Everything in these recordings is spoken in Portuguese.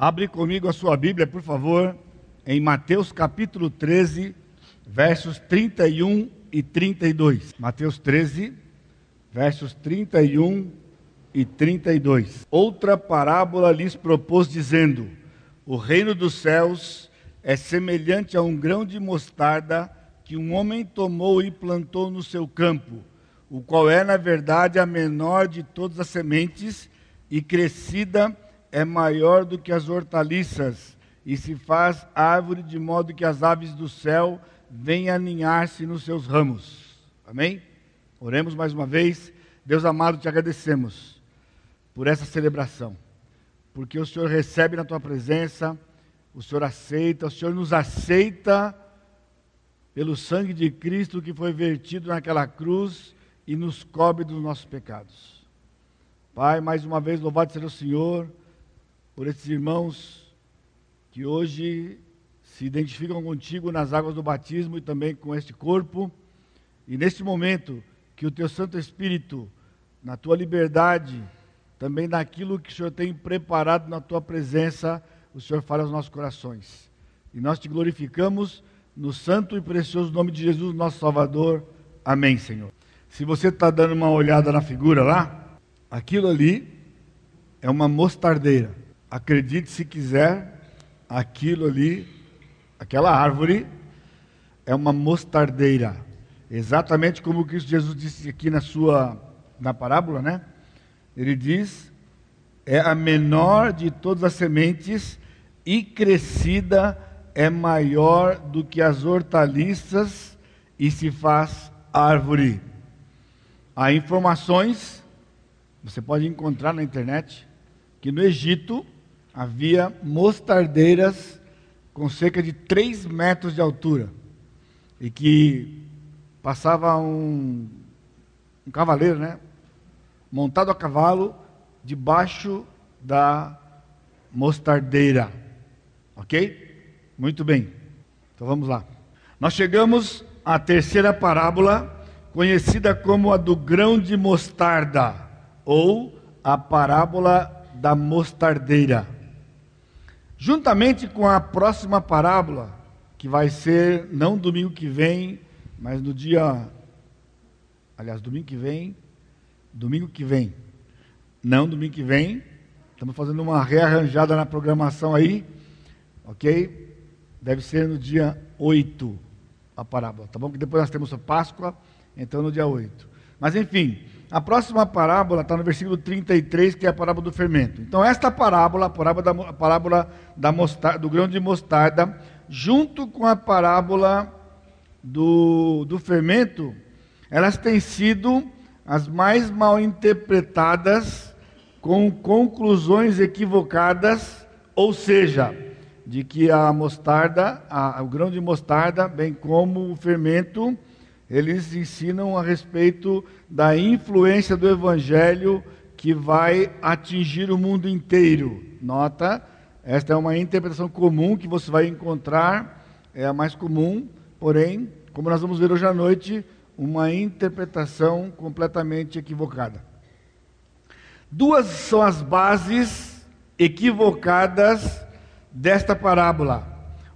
Abre comigo a sua Bíblia, por favor, em Mateus capítulo 13, versos 31 e 32. Mateus 13, versos 31 e 32. Outra parábola lhes propôs, dizendo: O reino dos céus é semelhante a um grão de mostarda que um homem tomou e plantou no seu campo, o qual é, na verdade, a menor de todas as sementes e crescida é maior do que as hortaliças, e se faz árvore de modo que as aves do céu venham aninhar-se nos seus ramos. Amém? Oremos mais uma vez. Deus amado, te agradecemos por essa celebração, porque o Senhor recebe na tua presença, o Senhor aceita, o Senhor nos aceita pelo sangue de Cristo que foi vertido naquela cruz e nos cobre dos nossos pecados. Pai, mais uma vez louvado seja o Senhor por esses irmãos que hoje se identificam contigo nas águas do batismo e também com este corpo. E neste momento, que o teu Santo Espírito, na tua liberdade, também naquilo que o Senhor tem preparado na tua presença, o Senhor fala aos nossos corações. E nós te glorificamos no santo e precioso nome de Jesus, nosso Salvador. Amém, Senhor. Se você está dando uma olhada na figura lá, aquilo ali é uma mostardeira. Acredite se quiser, aquilo ali, aquela árvore, é uma mostardeira. Exatamente como Cristo Jesus disse aqui na sua na parábola, né? Ele diz: é a menor de todas as sementes e crescida é maior do que as hortaliças e se faz árvore. Há informações, você pode encontrar na internet, que no Egito havia mostardeiras com cerca de 3 metros de altura e que passava um, um cavaleiro, né? Montado a cavalo debaixo da mostardeira. Ok? Muito bem. Então vamos lá. Nós chegamos à terceira parábola, conhecida como a do grão de mostarda, ou a parábola da mostardeira. Juntamente com a próxima parábola, que vai ser não domingo que vem, mas no dia. Aliás, domingo que vem. Domingo que vem. Não domingo que vem. Estamos fazendo uma rearranjada na programação aí. Ok? Deve ser no dia 8 a parábola. Tá bom? Que depois nós temos a Páscoa, então no dia 8. Mas enfim, a próxima parábola está no versículo 33, que é a parábola do fermento. Então, esta parábola, a parábola da, a parábola da mostarda, do grão de mostarda, junto com a parábola do, do fermento, elas têm sido as mais mal interpretadas, com conclusões equivocadas, ou seja, de que a mostarda, a, o grão de mostarda, bem como o fermento, eles ensinam a respeito da influência do evangelho que vai atingir o mundo inteiro. Nota, esta é uma interpretação comum que você vai encontrar, é a mais comum, porém, como nós vamos ver hoje à noite, uma interpretação completamente equivocada. Duas são as bases equivocadas desta parábola: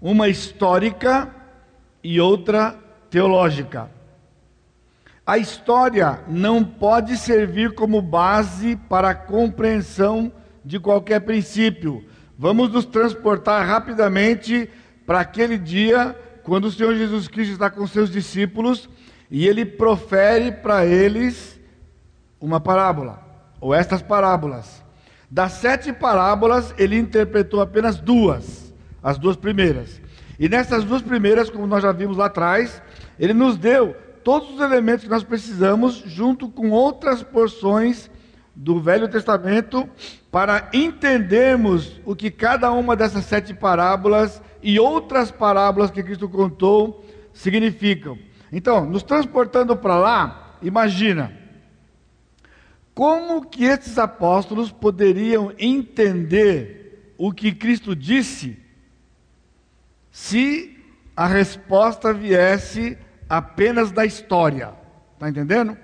uma histórica e outra teológica. A história não pode servir como base para a compreensão de qualquer princípio. Vamos nos transportar rapidamente para aquele dia quando o Senhor Jesus Cristo está com seus discípulos e ele profere para eles uma parábola, ou estas parábolas. Das sete parábolas, ele interpretou apenas duas, as duas primeiras. E nessas duas primeiras, como nós já vimos lá atrás, ele nos deu todos os elementos que nós precisamos, junto com outras porções do Velho Testamento, para entendermos o que cada uma dessas sete parábolas e outras parábolas que Cristo contou significam. Então, nos transportando para lá, imagina como que esses apóstolos poderiam entender o que Cristo disse se a resposta viesse apenas da história. Está entendendo?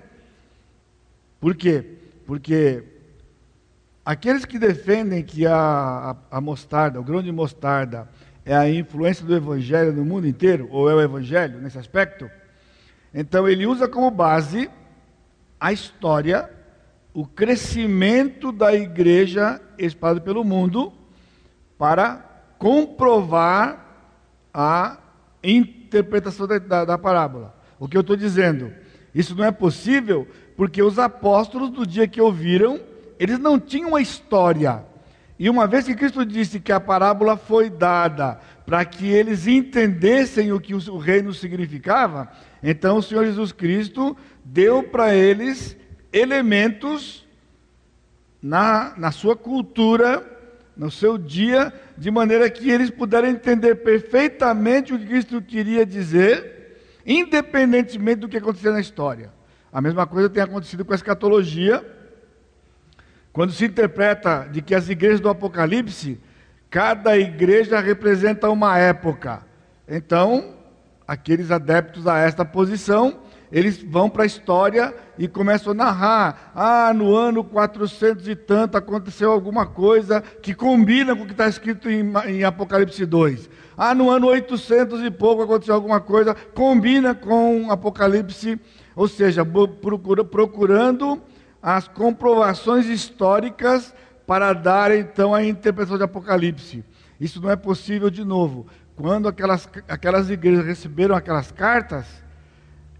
Por quê? Porque aqueles que defendem que a, a, a mostarda, o grão de mostarda, é a influência do evangelho no mundo inteiro, ou é o evangelho nesse aspecto, então ele usa como base a história, o crescimento da igreja espalhada pelo mundo, para comprovar a interpretação da, da, da parábola. O que eu estou dizendo? Isso não é possível porque os apóstolos, do dia que ouviram, eles não tinham a história. E uma vez que Cristo disse que a parábola foi dada para que eles entendessem o que o reino significava, então o Senhor Jesus Cristo deu para eles elementos na, na sua cultura, no seu dia, de maneira que eles puderam entender perfeitamente o que Cristo queria dizer, independentemente do que acontecia na história. A mesma coisa tem acontecido com a escatologia, quando se interpreta de que as igrejas do Apocalipse, cada igreja representa uma época. Então, aqueles adeptos a esta posição, eles vão para a história e começam a narrar. Ah, no ano 400 e tanto aconteceu alguma coisa que combina com o que está escrito em, em, Apocalipse 2. Ah, no ano 800 e pouco aconteceu alguma coisa, combina com Apocalipse, ou seja, procura, procurando as comprovações históricas para dar então a interpretação de Apocalipse. Isso não é possível de novo. Quando aquelas, aquelas igrejas receberam aquelas cartas,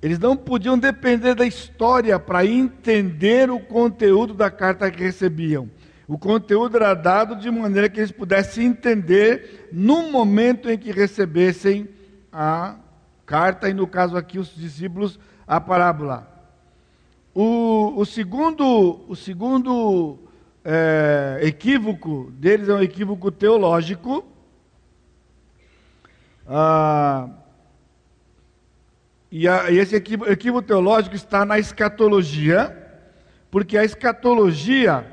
eles não podiam depender da história para entender o conteúdo da carta que recebiam. O conteúdo era dado de maneira que eles pudessem entender no momento em que recebessem a carta, e no caso aqui, os discípulos, a parábola. O, o segundo, o segundo é, equívoco deles é um equívoco teológico. Ah, e, a, e esse equívoco, equívoco teológico está na escatologia, porque a escatologia,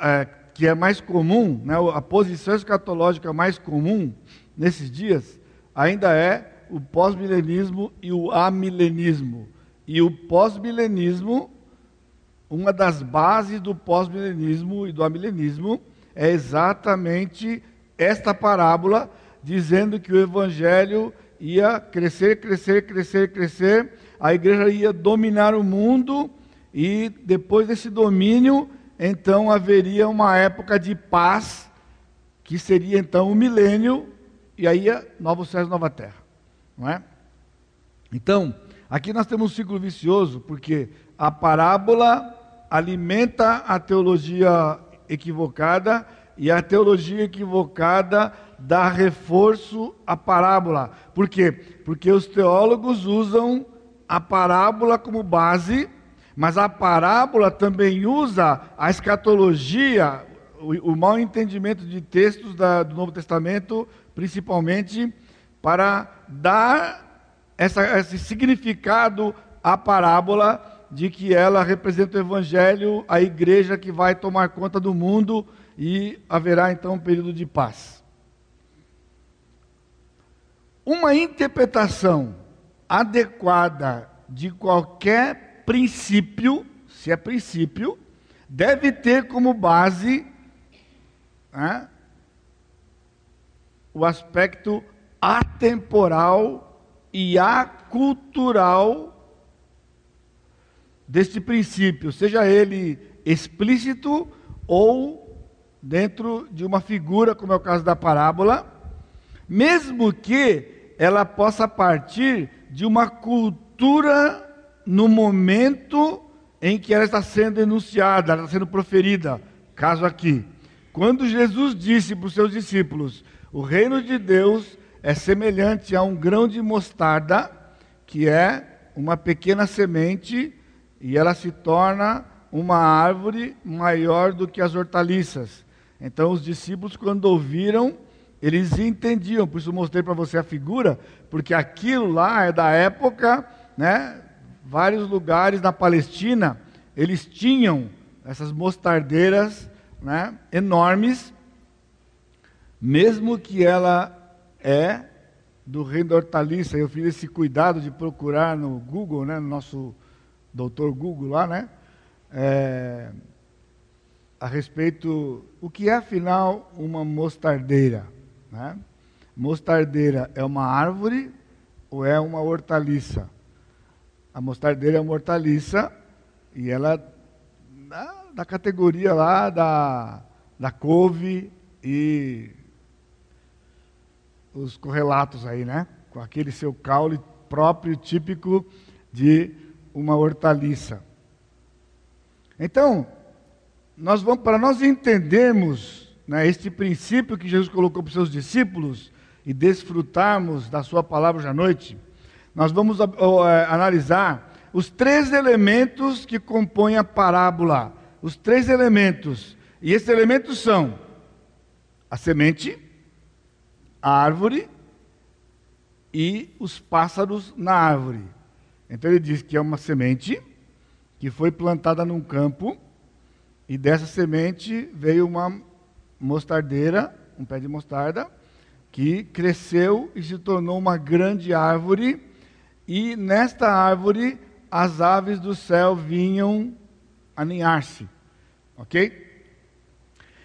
é, que é mais comum, né, a posição escatológica mais comum nesses dias, ainda é o pós-milenismo e o amilenismo. E o pós-milenismo, uma das bases do pós-milenismo e do amilenismo, é exatamente esta parábola, dizendo que o evangelho ia crescer, crescer, crescer, crescer, a igreja ia dominar o mundo e depois desse domínio, então haveria uma época de paz, que seria então o milênio, e aí novo céu e nova terra, não é? Então, aqui nós temos um ciclo vicioso, porque a parábola alimenta a teologia equivocada e a teologia equivocada dá reforço à parábola. Por quê? Porque os teólogos usam a parábola como base, mas a parábola também usa a escatologia, o, o mau entendimento de textos da, do Novo Testamento, principalmente, para dar essa, esse significado à parábola de que ela representa o Evangelho, a igreja que vai tomar conta do mundo e haverá então um período de paz. Uma interpretação adequada de qualquer princípio, se é princípio, deve ter como base né, o aspecto atemporal e acultural deste princípio, seja ele explícito ou dentro de uma figura, como é o caso da parábola, mesmo que ela possa partir de uma cultura no momento em que ela está sendo enunciada, ela está sendo proferida. Caso aqui, quando Jesus disse para os seus discípulos: O reino de Deus é semelhante a um grão de mostarda, que é uma pequena semente, e ela se torna uma árvore maior do que as hortaliças. Então, os discípulos, quando ouviram, eles entendiam, por isso mostrei para você a figura, porque aquilo lá é da época, né? Vários lugares na Palestina, eles tinham essas mostardeiras, né, enormes, mesmo que ela é do reino da hortaliça. Eu fiz esse cuidado de procurar no Google, né, no nosso doutor Google lá, né? É, a respeito o que é afinal uma mostardeira. Né? Mostardeira é uma árvore ou é uma hortaliça? A mostardeira é uma hortaliça e ela da, da categoria lá da, da couve e os correlatos aí, né? Com aquele seu caule próprio, típico de uma hortaliça. Então, nós vamos para nós entendermos né, este princípio que Jesus colocou para os seus discípulos e desfrutarmos da sua palavra hoje à noite, nós vamos uh, analisar os três elementos que compõem a parábola. Os três elementos. E esses elementos são a semente, a árvore e os pássaros na árvore. Então ele diz que é uma semente que foi plantada num campo e dessa semente veio uma mostardeira, um pé de mostarda, que cresceu e se tornou uma grande árvore, e nesta árvore as aves do céu vinham aninhar-se. Ok?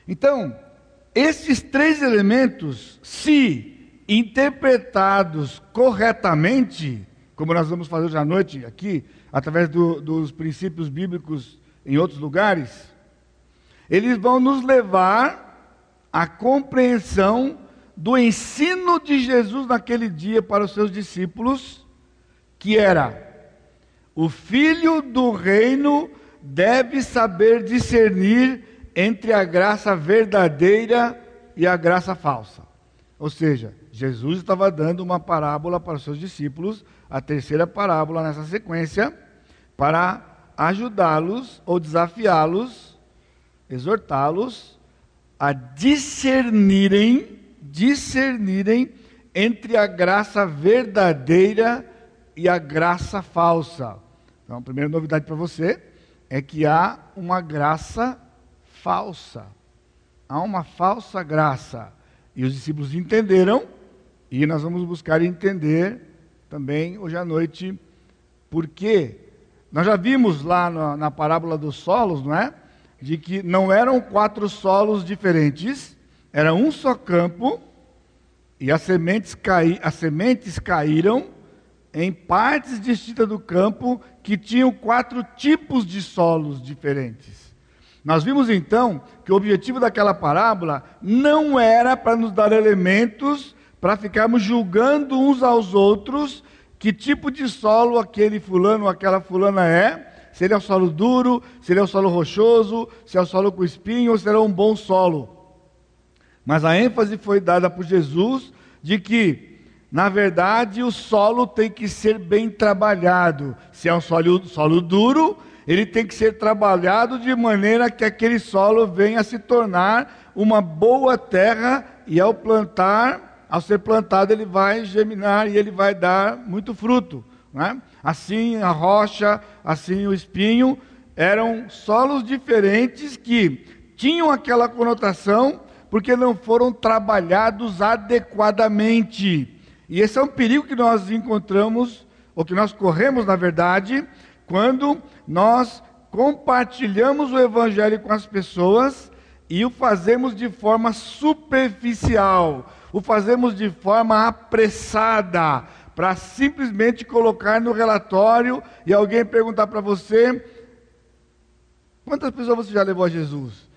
Então, esses três elementos, se interpretados corretamente, como nós vamos fazer hoje à noite aqui, através do, dos princípios bíblicos em outros lugares, eles vão nos levar à compreensão do ensino de Jesus naquele dia para os seus discípulos, que era: o filho do reino deve saber discernir entre a graça verdadeira e a graça falsa. Ou seja, Jesus estava dando uma parábola para os seus discípulos, a terceira parábola nessa sequência, para ajudá-los ou desafiá-los exortá-los a discernirem, discernirem entre a graça verdadeira e a graça falsa. Então, a primeira novidade para você é que há uma graça falsa. Há uma falsa graça. E os discípulos entenderam, e nós vamos buscar entender também hoje à noite por quê. Nós já vimos lá na, na parábola dos solos, não é? De que não eram quatro solos diferentes, era um só campo, e as sementes, caí, as sementes caíram em partes distintas do campo que tinham quatro tipos de solos diferentes. Nós vimos então que o objetivo daquela parábola não era para nos dar elementos para ficarmos julgando uns aos outros que tipo de solo aquele fulano ou aquela fulana é, se ele é um solo duro, se ele é um solo rochoso, se é um solo com espinho ou se é um bom solo. Mas a ênfase foi dada por Jesus de que, na verdade, o solo tem que ser bem trabalhado. Se é um solo, solo duro, ele tem que ser trabalhado de maneira que aquele solo venha a se tornar uma boa terra e ao plantar, ao ser plantado, ele vai germinar e ele vai dar muito fruto. Né? Assim a rocha, assim o espinho, eram solos diferentes que tinham aquela conotação porque não foram trabalhados adequadamente. E esse é um perigo que nós encontramos, ou que nós corremos, na verdade, quando nós compartilhamos o Evangelho com as pessoas e o fazemos de forma superficial, o fazemos de forma apressada, para simplesmente colocar no relatório e alguém perguntar para você: quantas pessoas você já levou a Jesus?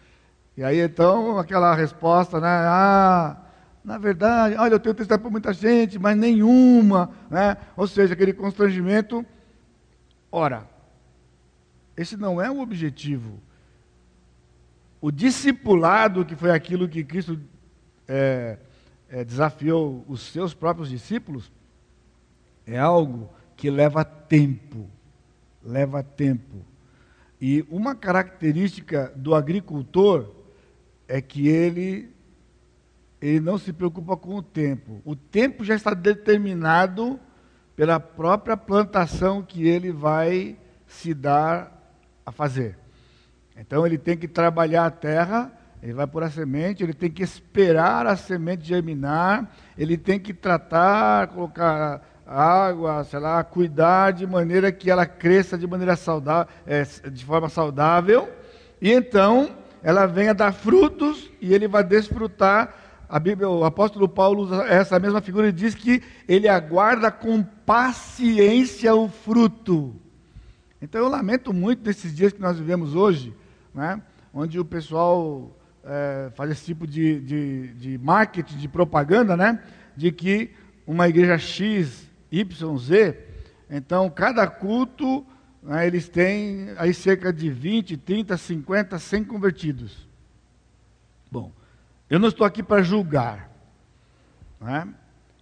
E aí então aquela resposta, né? Ah, na verdade, olha, eu tenho testemunho para muita gente, mas nenhuma, né? Ou seja, aquele constrangimento. Ora, esse não é o objetivo. O discipulado, que foi aquilo que Cristo é, é, desafiou os seus próprios discípulos, é algo que leva tempo. Leva tempo. E uma característica do agricultor é que ele, ele não se preocupa com o tempo. O tempo já está determinado pela própria plantação que ele vai se dar a fazer. Então ele tem que trabalhar a terra, ele vai pôr a semente, ele tem que esperar a semente germinar, ele tem que tratar, colocar água, sei lá, cuidar de maneira que ela cresça de maneira saudável, é, de forma saudável. E então ela venha dar frutos e ele vai desfrutar. A Bíblia, o apóstolo Paulo usa essa mesma figura e diz que ele aguarda com paciência o fruto. Então eu lamento muito nesses dias que nós vivemos hoje, né, onde o pessoal é, faz esse tipo de, de, de marketing, de propaganda, né, de que uma igreja X, Y, Z, então cada culto né, eles têm aí cerca de 20, 30, 50, 100 convertidos. Bom, eu não estou aqui para julgar, né,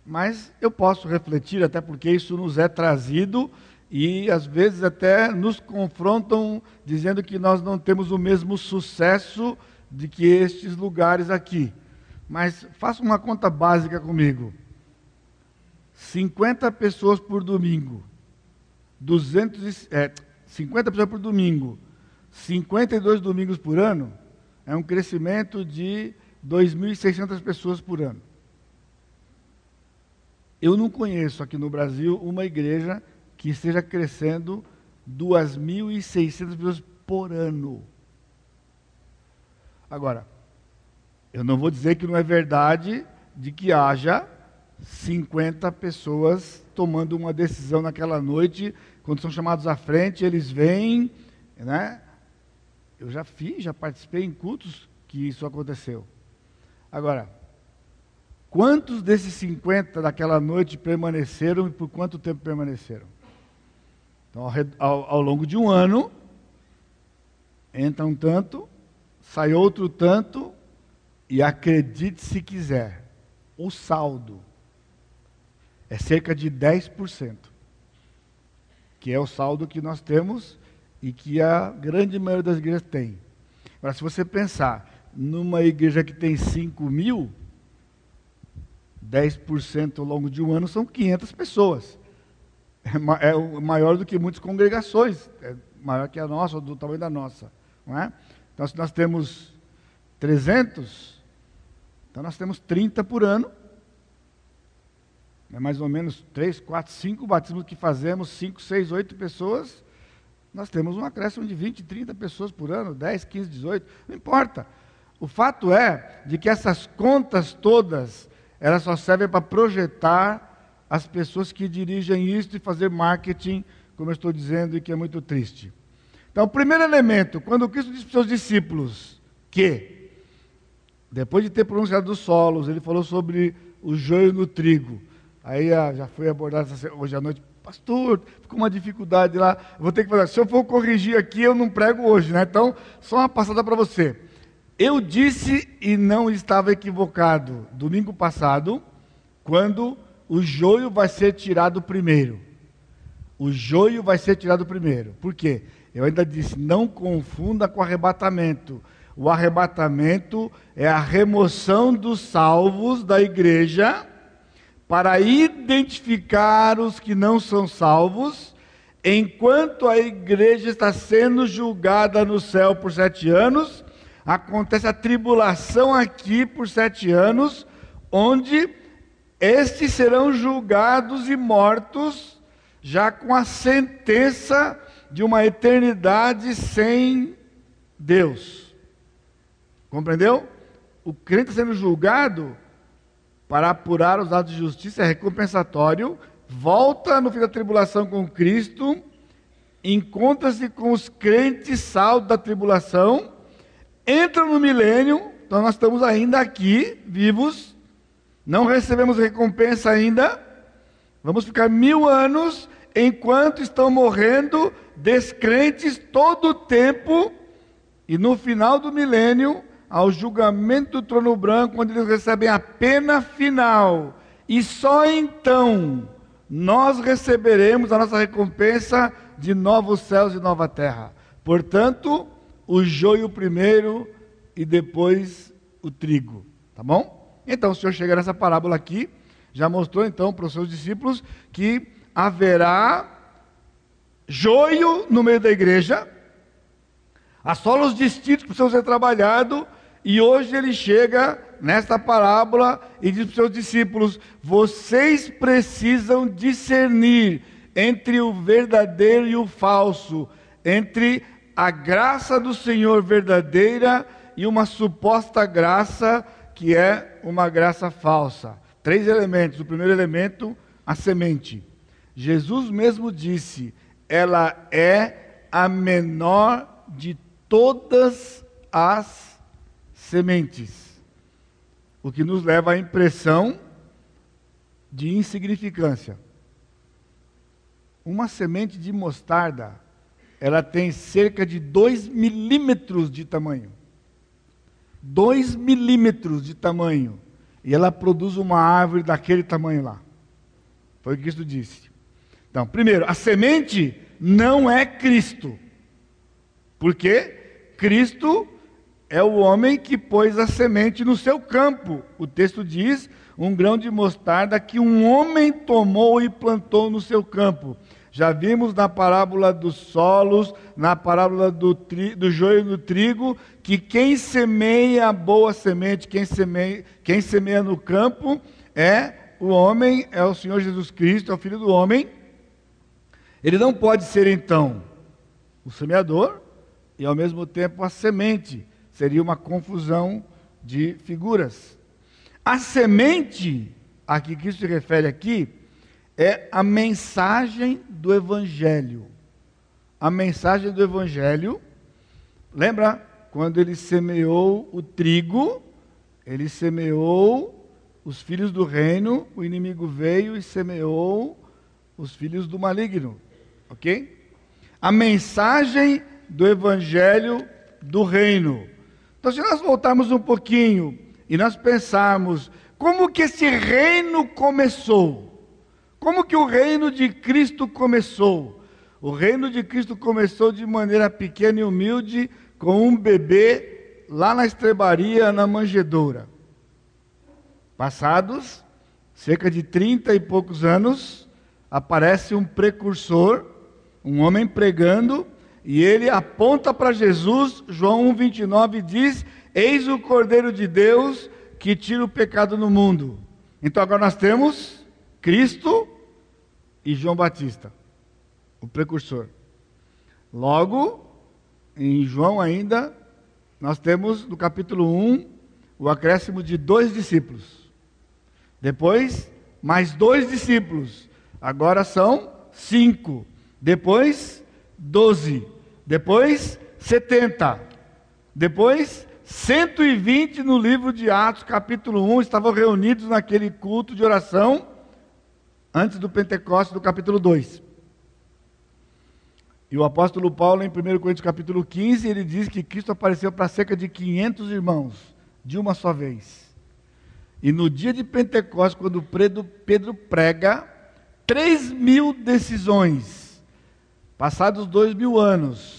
mas eu posso refletir, até porque isso nos é trazido e às vezes até nos confrontam dizendo que nós não temos o mesmo sucesso de que estes lugares aqui. Mas faça uma conta básica comigo. 50 pessoas por domingo. 200, é, 50 pessoas por domingo. 52 domingos por ano é um crescimento de 2.600 pessoas por ano. Eu não conheço aqui no Brasil uma igreja que esteja crescendo 2.600 pessoas por ano. Agora, eu não vou dizer que não é verdade de que haja 50 pessoas tomando uma decisão naquela noite, quando são chamados à frente, eles vêm, né? Eu já fiz, já participei em cultos que isso aconteceu. Agora, quantos desses 50 daquela noite permaneceram e por quanto tempo permaneceram? Então, ao, ao, longo de um ano, entra um tanto, sai outro tanto, e acredite se quiser, o saldo é cerca de 10%, que é o saldo que nós temos e que a grande maioria das igrejas tem. Agora, se você pensar numa igreja que tem 5 mil, 10% ao longo de um ano são 500 pessoas é, é maior do que muitas congregações, é maior que a nossa, do tamanho da nossa. Não é? Então, se nós temos 300, então nós temos 30 por ano. É mais ou menos 3, 4, 5 batismos que fazemos, 5, 6, 8 pessoas. Nós temos um acréscimo de 20, 30 pessoas por ano, 10, 15, 18, não importa. O fato é de que essas contas todas, elas só servem para projetar as pessoas que dirigem isso e fazer marketing, como eu estou dizendo, e que é muito triste. Então, o primeiro elemento, quando Cristo disse para os seus discípulos que, depois de ter pronunciado os solos, ele falou sobre o joio no trigo. Aí ah, já foi abordado hoje à noite, pastor, ficou uma dificuldade lá, vou ter que fazer, se eu for corrigir aqui, eu não prego hoje, né? Então, só uma passada para você. Eu disse e não estava equivocado, domingo passado, quando o joio vai ser tirado primeiro. O joio vai ser tirado primeiro. Por quê? Eu ainda disse, não confunda com arrebatamento. O arrebatamento é a remoção dos salvos da igreja para identificar os que não são salvos, enquanto a igreja está sendo julgada no céu por sete anos, acontece a tribulação aqui por sete anos, onde estes serão julgados e mortos, já com a sentença de uma eternidade sem Deus. Compreendeu? O crente sendo julgado para apurar os atos de justiça é recompensatório, volta no fim da tribulação com Cristo, encontra-se com os crentes salvos da tribulação, entra no milênio, então nós estamos ainda aqui, vivos, não recebemos recompensa ainda. Vamos ficar mil anos enquanto estão morrendo descrentes todo o tempo. E no final do milênio, ao julgamento do trono branco, onde eles recebem a pena final. E só então nós receberemos a nossa recompensa de novos céus e nova terra. Portanto, o joio primeiro e depois o trigo. Tá bom? Então o Senhor chega nessa parábola aqui, já mostrou então para os seus discípulos que haverá joio no meio da igreja, há solos distintos que precisam ser trabalhados, e hoje ele chega nesta parábola e diz para os seus discípulos: vocês precisam discernir entre o verdadeiro e o falso, entre a graça do Senhor verdadeira e uma suposta graça que é uma graça falsa. Três elementos. O primeiro elemento, a semente. Jesus mesmo disse: ela é a menor de todas as sementes. O que nos leva à impressão de insignificância. Uma semente de mostarda, ela tem cerca de 2 milímetros de tamanho. 2 milímetros de tamanho. E ela produz uma árvore daquele tamanho lá. Foi o que Cristo disse. Então, primeiro, a semente não é Cristo. Porque Cristo é o homem que pôs a semente no seu campo. O texto diz: um grão de mostarda que um homem tomou e plantou no seu campo. Já vimos na parábola dos solos, na parábola do, tri, do joio do trigo, que quem semeia a boa semente, quem semeia, quem semeia no campo, é o homem, é o Senhor Jesus Cristo, é o Filho do homem. Ele não pode ser, então, o semeador e, ao mesmo tempo, a semente Seria uma confusão de figuras. A semente a que Cristo se refere aqui é a mensagem do Evangelho. A mensagem do Evangelho, lembra quando ele semeou o trigo, ele semeou os filhos do reino, o inimigo veio e semeou os filhos do maligno, ok? A mensagem do Evangelho do reino. Então, se nós voltarmos um pouquinho e nós pensarmos como que esse reino começou, como que o reino de Cristo começou? O reino de Cristo começou de maneira pequena e humilde, com um bebê lá na estrebaria, na manjedoura. Passados cerca de trinta e poucos anos, aparece um precursor, um homem pregando, e ele aponta para Jesus, João 1,29 diz: Eis o Cordeiro de Deus que tira o pecado no mundo. Então agora nós temos Cristo e João Batista, o precursor. Logo, em João ainda, nós temos no capítulo 1 o acréscimo de dois discípulos. Depois, mais dois discípulos. Agora são cinco. Depois, doze. Depois, 70. Depois, 120 no livro de Atos, capítulo 1, estavam reunidos naquele culto de oração antes do Pentecostes do capítulo 2. E o apóstolo Paulo, em 1 Coríntios capítulo 15, ele diz que Cristo apareceu para cerca de 500 irmãos, de uma só vez. E no dia de Pentecostes, quando Pedro prega, 3 mil decisões Passados dois mil anos,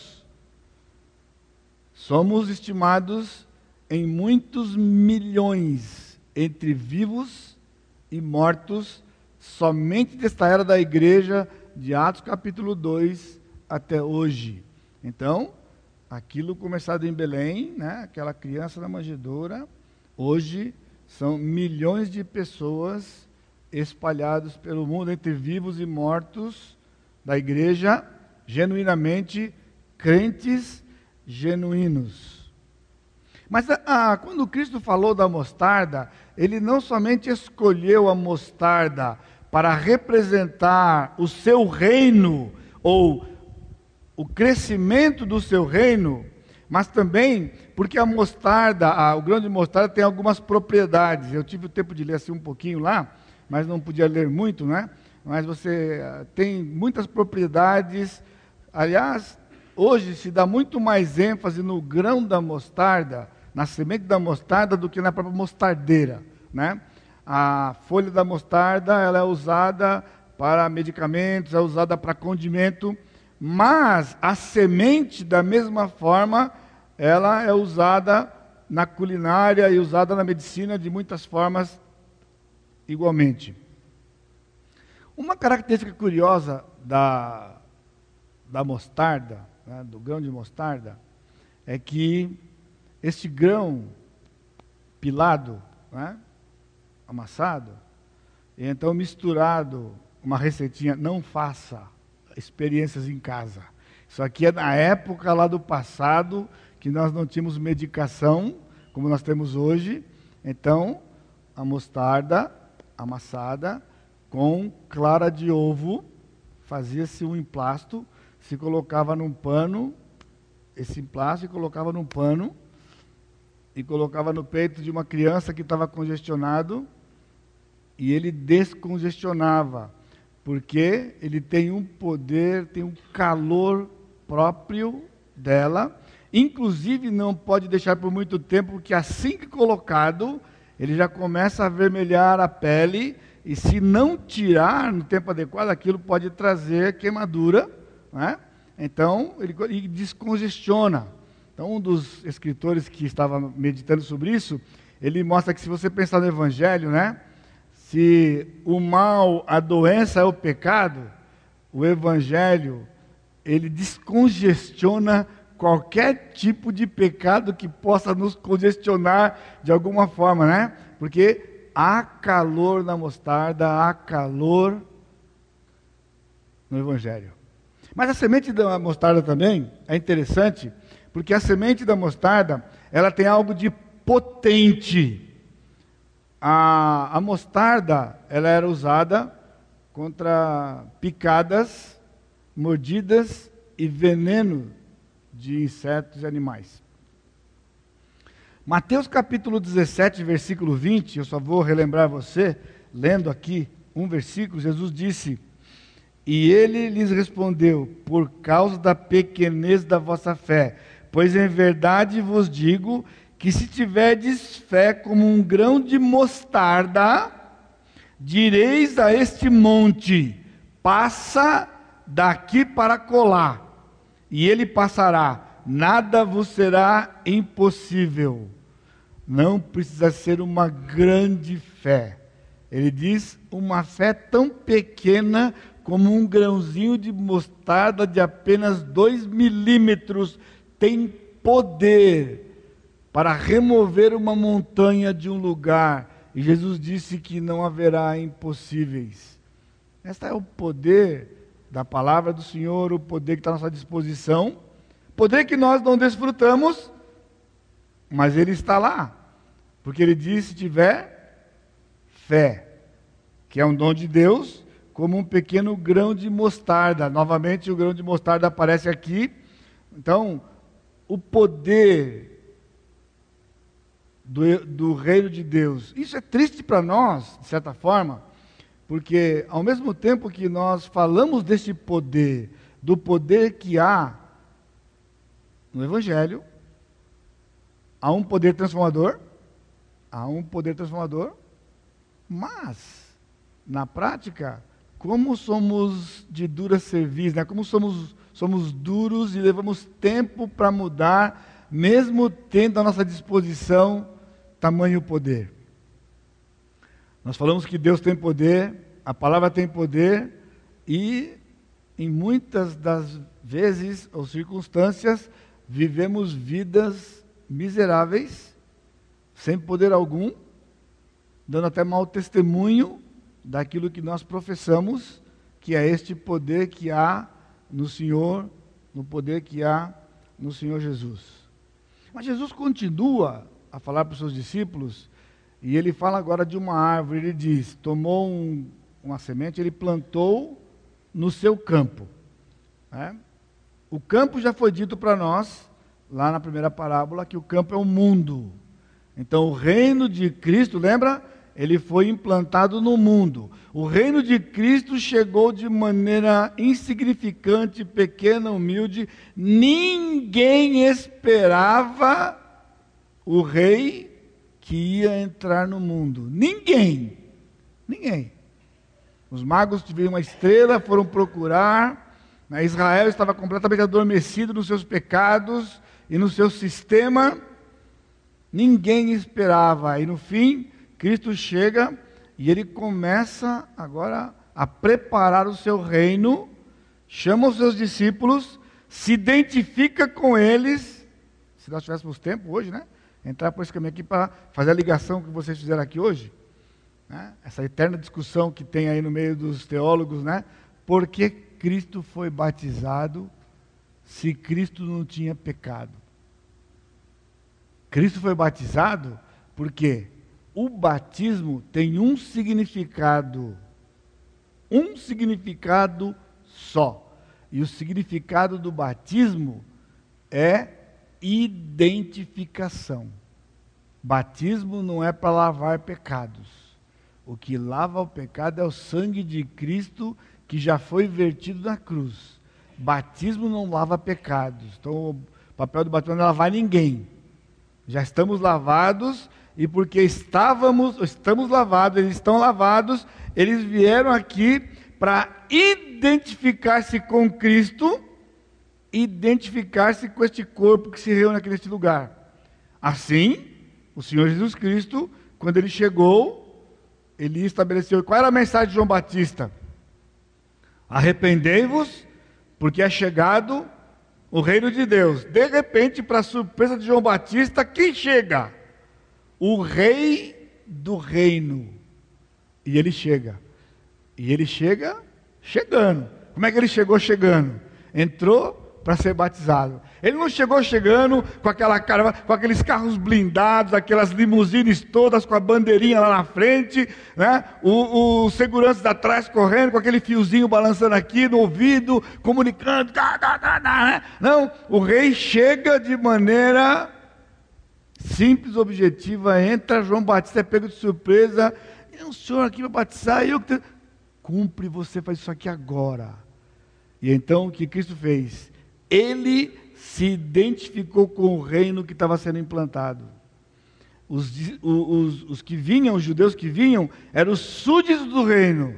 somos estimados em muitos milhões entre vivos e mortos, somente desta era da igreja, de Atos capítulo 2 até hoje. Então, aquilo começado em Belém, né, aquela criança na manjedoura, hoje são milhões de pessoas espalhadas pelo mundo entre vivos e mortos da igreja genuinamente crentes genuínos. Mas ah, quando Cristo falou da mostarda, ele não somente escolheu a mostarda para representar o seu reino ou o crescimento do seu reino, mas também porque a mostarda, a, o grão de mostarda tem algumas propriedades. Eu tive o tempo de ler assim um pouquinho lá, mas não podia ler muito, né? Mas você ah, tem muitas propriedades Aliás, hoje se dá muito mais ênfase no grão da mostarda, na semente da mostarda, do que na própria mostardeira. Né? A folha da mostarda ela é usada para medicamentos, é usada para condimento, mas a semente, da mesma forma, ela é usada na culinária e usada na medicina de muitas formas igualmente. Uma característica curiosa da, da mostarda, né, do grão de mostarda, é que este grão pilado, né, amassado, e então misturado, uma receitinha, não faça experiências em casa. Isso aqui é na época lá do passado que nós não tínhamos medicação, como nós temos hoje. Então, a mostarda amassada com clara de ovo, fazia-se um emplasto, se colocava num pano, esse e colocava num pano, e colocava no peito de uma criança que estava congestionado, e ele descongestionava, porque ele tem um poder, tem um calor próprio dela, inclusive não pode deixar por muito tempo, porque assim que colocado, ele já começa a avermelhar a pele, e se não tirar no tempo adequado, aquilo pode trazer queimadura, né? então ele, ele descongestiona. Então, um dos escritores que estava meditando sobre isso, ele mostra que se você pensar no Evangelho, né? Se o mal, a doença é o pecado, o Evangelho, ele descongestiona qualquer tipo de pecado que possa nos congestionar de alguma forma, né? Porque há calor na mostarda, há calor no Evangelho. Mas a semente da mostarda também é interessante, porque a semente da mostarda, ela tem algo de potente. A, a mostarda, ela era usada contra picadas, mordidas e veneno de insetos e animais. Mateus capítulo 17, versículo 20, eu só vou relembrar você, lendo aqui um versículo, Jesus disse: E ele lhes respondeu: Por causa da pequenez da vossa fé, pois em verdade vos digo que se tiverdes fé como um grão de mostarda, direis a este monte: passa daqui para colar, e ele passará, nada vos será impossível. Não precisa ser uma grande fé. Ele diz uma fé tão pequena como um grãozinho de mostarda de apenas dois milímetros tem poder para remover uma montanha de um lugar. E Jesus disse que não haverá impossíveis. Este é o poder da palavra do Senhor, o poder que está à nossa disposição. Poder que nós não desfrutamos, mas ele está lá. Porque ele disse: se tiver fé, que é um dom de Deus, como um pequeno grão de mostarda. Novamente, o grão de mostarda aparece aqui. Então, o poder do, do reino de Deus. Isso é triste para nós, de certa forma, porque ao mesmo tempo que nós falamos desse poder, do poder que há no Evangelho, há um poder transformador, há um poder transformador, mas, na prática, como somos de dura serviço, né? como somos somos duros e levamos tempo para mudar, mesmo tendo à nossa disposição tamanho poder. Nós falamos que Deus tem poder, a palavra tem poder, e em muitas das vezes ou circunstâncias vivemos vidas miseráveis, sem poder algum, dando até mau testemunho daquilo que nós professamos, que é este poder que há no Senhor, no poder que há no Senhor Jesus. Mas Jesus continua a falar para os seus discípulos, e ele fala agora de uma árvore. Ele diz: tomou um, uma semente, ele plantou no seu campo. Né? O campo já foi dito para nós, lá na primeira parábola, que o campo é o mundo. Então, o reino de Cristo, lembra? Ele foi implantado no mundo. O reino de Cristo chegou de maneira insignificante, pequena, humilde. Ninguém esperava o rei que ia entrar no mundo. Ninguém. Ninguém. Os magos tiveram uma estrela, foram procurar. Israel estava completamente adormecido nos seus pecados e no seu sistema. Ninguém esperava. E no fim, Cristo chega e ele começa agora a preparar o seu reino, chama os seus discípulos, se identifica com eles. Se nós tivéssemos tempo hoje, né? Entrar por esse caminho aqui para fazer a ligação que vocês fizeram aqui hoje. Né? Essa eterna discussão que tem aí no meio dos teólogos, né? Por que Cristo foi batizado se Cristo não tinha pecado? Cristo foi batizado porque o batismo tem um significado. Um significado só. E o significado do batismo é identificação. Batismo não é para lavar pecados. O que lava o pecado é o sangue de Cristo que já foi vertido na cruz. Batismo não lava pecados. Então, o papel do batismo não é lavar ninguém. Já estamos lavados e porque estávamos, estamos lavados, eles estão lavados, eles vieram aqui para identificar-se com Cristo, identificar-se com este corpo que se reúne aqui neste lugar. Assim, o Senhor Jesus Cristo, quando ele chegou, ele estabeleceu. Qual era a mensagem de João Batista? Arrependei-vos, porque é chegado o reino de Deus. De repente, para surpresa de João Batista, quem chega? O rei do reino. E ele chega. E ele chega chegando. Como é que ele chegou chegando? Entrou para ser batizado. Ele não chegou chegando com aquela cara, com aqueles carros blindados, aquelas limusines todas com a bandeirinha lá na frente, né? O, o segurança atrás correndo com aquele fiozinho balançando aqui no ouvido, comunicando, tá, tá, tá, né? Não, o rei chega de maneira simples, objetiva, entra João Batista é pego de surpresa, e o senhor aqui vai batizar, eu que cumpre, você faz isso aqui agora. E então o que Cristo fez? ele se identificou com o reino que estava sendo implantado. Os, os, os, que vinham, os judeus que vinham, eram os súditos do reino.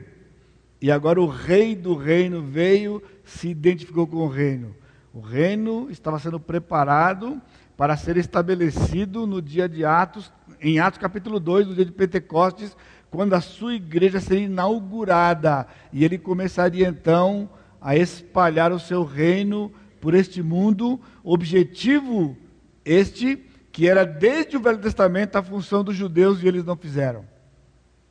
E agora o rei do reino veio, se identificou com o reino. O reino estava sendo preparado para ser estabelecido no dia de Atos, em Atos capítulo 2, no dia de Pentecostes, quando a sua igreja seria inaugurada. E ele começaria então a espalhar o seu reino por este mundo, objetivo este que era desde o Velho Testamento a função dos judeus e eles não fizeram.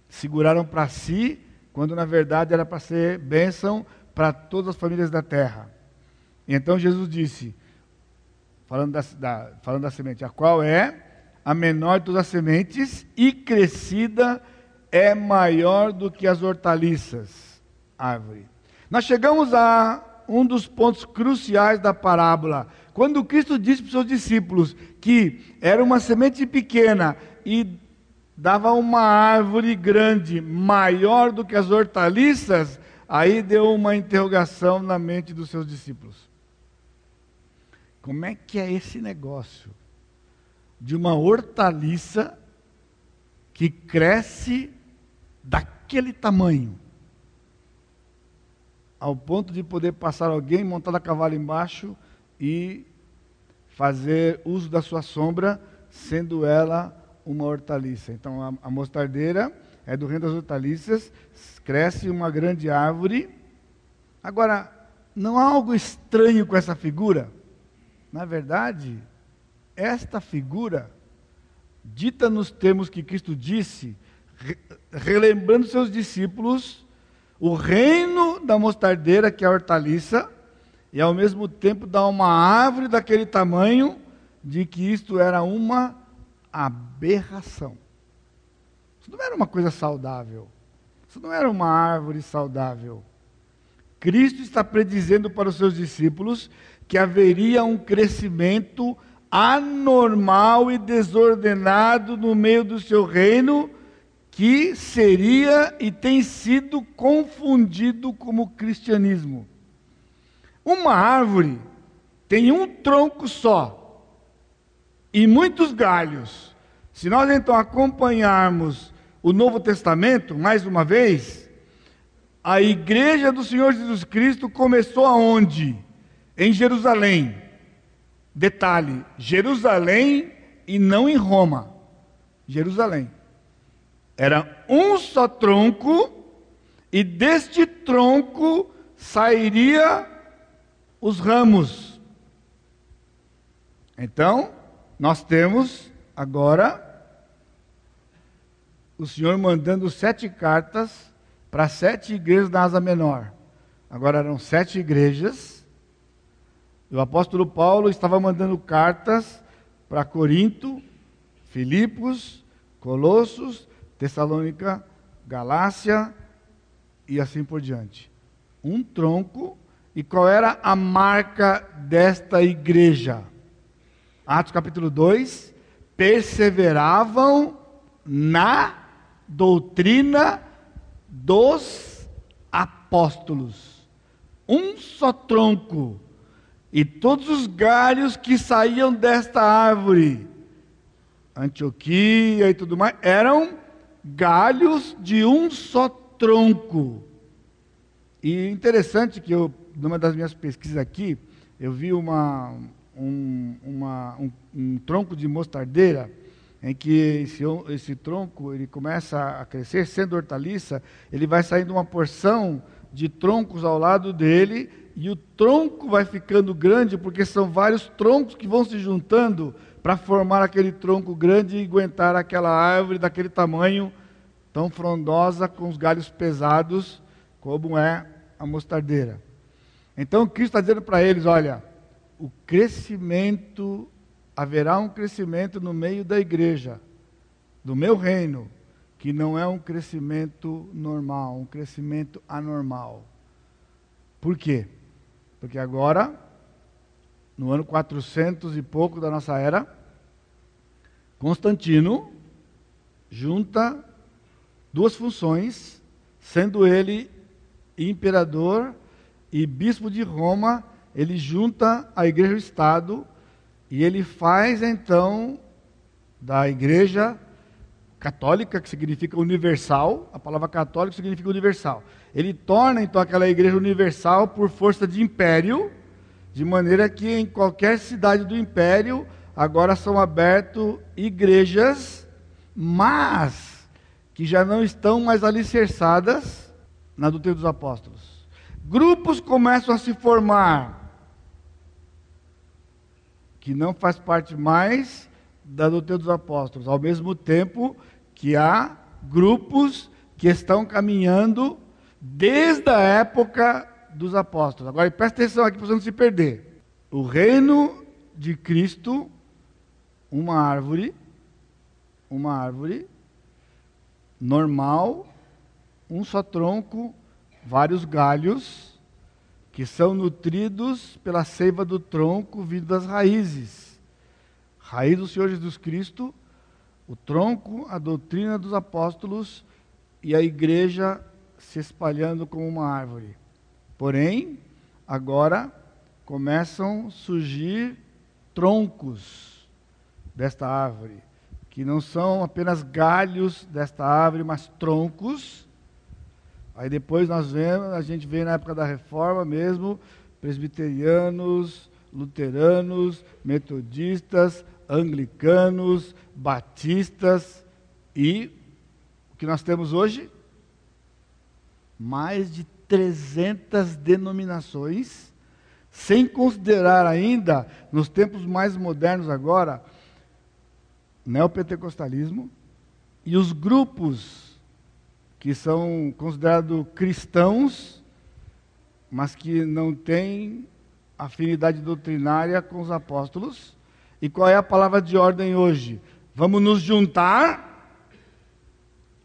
Seguraram para si, quando na verdade era para ser bênção para todas as famílias da terra. Então Jesus disse, falando da, da, falando da semente, a qual é a menor de todas as sementes e crescida é maior do que as hortaliças, árvore. Nós chegamos a um dos pontos cruciais da parábola. Quando Cristo disse para os seus discípulos que era uma semente pequena e dava uma árvore grande, maior do que as hortaliças, aí deu uma interrogação na mente dos seus discípulos. Como é que é esse negócio de uma hortaliça que cresce daquele tamanho? ao ponto de poder passar alguém montado a cavalo embaixo e fazer uso da sua sombra, sendo ela uma hortaliça. Então, a, a mostardeira é do reino das hortaliças, cresce uma grande árvore. Agora, não há algo estranho com essa figura? Na verdade, esta figura, dita nos termos que Cristo disse, relembrando seus discípulos, o reino da mostardeira, que é a hortaliça, e ao mesmo tempo dá uma árvore daquele tamanho de que isto era uma aberração. Isso não era uma coisa saudável. Isso não era uma árvore saudável. Cristo está predizendo para os seus discípulos que haveria um crescimento anormal e desordenado no meio do seu reino que seria e tem sido confundido como cristianismo. Uma árvore tem um tronco só e muitos galhos. Se nós então acompanharmos o Novo Testamento, mais uma vez, a igreja do Senhor Jesus Cristo começou aonde? Em Jerusalém. Detalhe: Jerusalém e não em Roma. Jerusalém. Era um só tronco, e deste tronco sairia os ramos. Então, nós temos agora o Senhor mandando sete cartas para sete igrejas da Asa Menor. Agora eram sete igrejas. O apóstolo Paulo estava mandando cartas para Corinto, Filipos, Colossos, Tessalônica, Galácia e assim por diante. Um tronco. E qual era a marca desta igreja? Atos capítulo 2: perseveravam na doutrina dos apóstolos. Um só tronco. E todos os galhos que saíam desta árvore, Antioquia e tudo mais, eram galhos de um só tronco. E interessante que eu, numa das minhas pesquisas aqui, eu vi uma, um, uma, um, um tronco de mostardeira em que esse, esse tronco ele começa a crescer, sendo hortaliça, ele vai saindo uma porção de troncos ao lado dele, e o tronco vai ficando grande, porque são vários troncos que vão se juntando para formar aquele tronco grande e aguentar aquela árvore daquele tamanho tão frondosa, com os galhos pesados, como é a mostardeira. Então Cristo está dizendo para eles: olha, o crescimento haverá um crescimento no meio da igreja, do meu reino, que não é um crescimento normal, um crescimento anormal. Por quê? Porque agora, no ano 400 e pouco da nossa era, Constantino junta duas funções, sendo ele imperador e bispo de Roma, ele junta a igreja e o Estado e ele faz então da igreja católica, que significa universal, a palavra católico significa universal. Ele torna então aquela igreja universal por força de império, de maneira que em qualquer cidade do império agora são abertas igrejas, mas que já não estão mais alicerçadas na doutrina dos apóstolos. Grupos começam a se formar que não faz parte mais da doutrina dos apóstolos, ao mesmo tempo que há grupos que estão caminhando desde a época dos apóstolos. Agora presta atenção aqui para você não se perder. O reino de Cristo, uma árvore, uma árvore normal, um só tronco, vários galhos, que são nutridos pela seiva do tronco vindo das raízes. Raiz do Senhor Jesus Cristo, o tronco, a doutrina dos apóstolos e a igreja se espalhando como uma árvore. Porém, agora começam a surgir troncos desta árvore, que não são apenas galhos desta árvore, mas troncos Aí depois nós vemos, a gente vê na época da reforma mesmo, presbiterianos, luteranos, metodistas, anglicanos, batistas e o que nós temos hoje? Mais de 300 denominações, sem considerar ainda, nos tempos mais modernos agora, neopentecostalismo e os grupos que são considerados cristãos, mas que não têm afinidade doutrinária com os apóstolos. E qual é a palavra de ordem hoje? Vamos nos juntar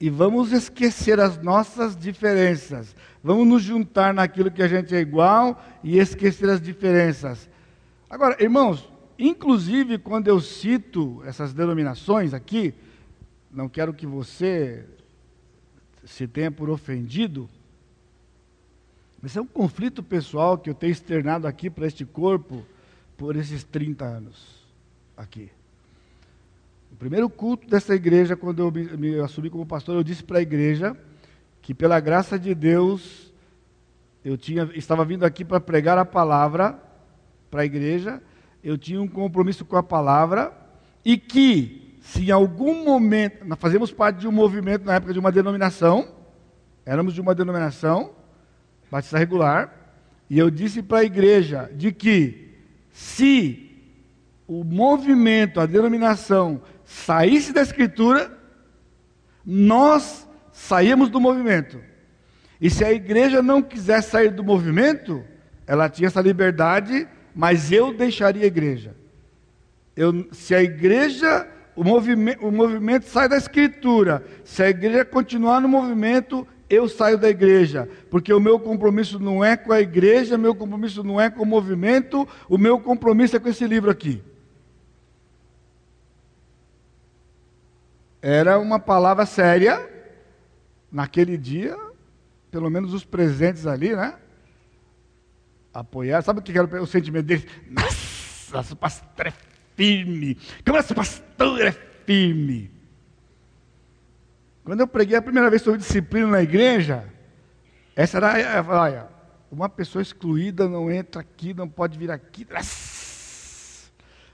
e vamos esquecer as nossas diferenças. Vamos nos juntar naquilo que a gente é igual e esquecer as diferenças. Agora, irmãos, inclusive quando eu cito essas denominações aqui, não quero que você se tenha por ofendido, mas é um conflito pessoal que eu tenho externado aqui para este corpo por esses 30 anos aqui. O primeiro culto dessa igreja, quando eu me, me assumi como pastor, eu disse para a igreja que pela graça de Deus eu tinha, estava vindo aqui para pregar a palavra para a igreja, eu tinha um compromisso com a palavra e que se em algum momento, nós fazemos parte de um movimento na época de uma denominação, éramos de uma denominação, batista regular, e eu disse para a igreja de que se o movimento, a denominação saísse da escritura, nós saímos do movimento. E se a igreja não quiser sair do movimento, ela tinha essa liberdade, mas eu deixaria a igreja. Eu, se a igreja o movimento, o movimento sai da escritura. Se a igreja continuar no movimento, eu saio da igreja, porque o meu compromisso não é com a igreja, meu compromisso não é com o movimento, o meu compromisso é com esse livro aqui. Era uma palavra séria, naquele dia, pelo menos os presentes ali, né? Apoiar. Sabe o que era o sentimento deles? Nossa, esse pastor é firme. Como esse pastor é firme. Quando eu preguei a primeira vez sobre disciplina na igreja, essa era, olha, uma pessoa excluída não entra aqui, não pode vir aqui.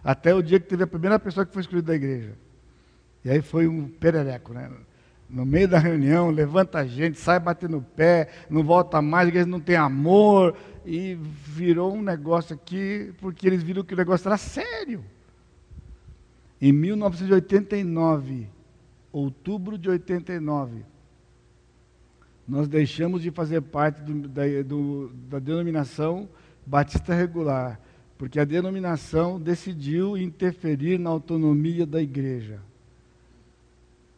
Até o dia que teve a primeira pessoa que foi excluída da igreja. E aí foi um perereco, né? No meio da reunião, levanta a gente, sai batendo o pé, não volta mais, igreja não tem amor. E virou um negócio aqui, porque eles viram que o negócio era sério. Em 1989, outubro de 89, nós deixamos de fazer parte do, da, do, da denominação batista regular, porque a denominação decidiu interferir na autonomia da igreja.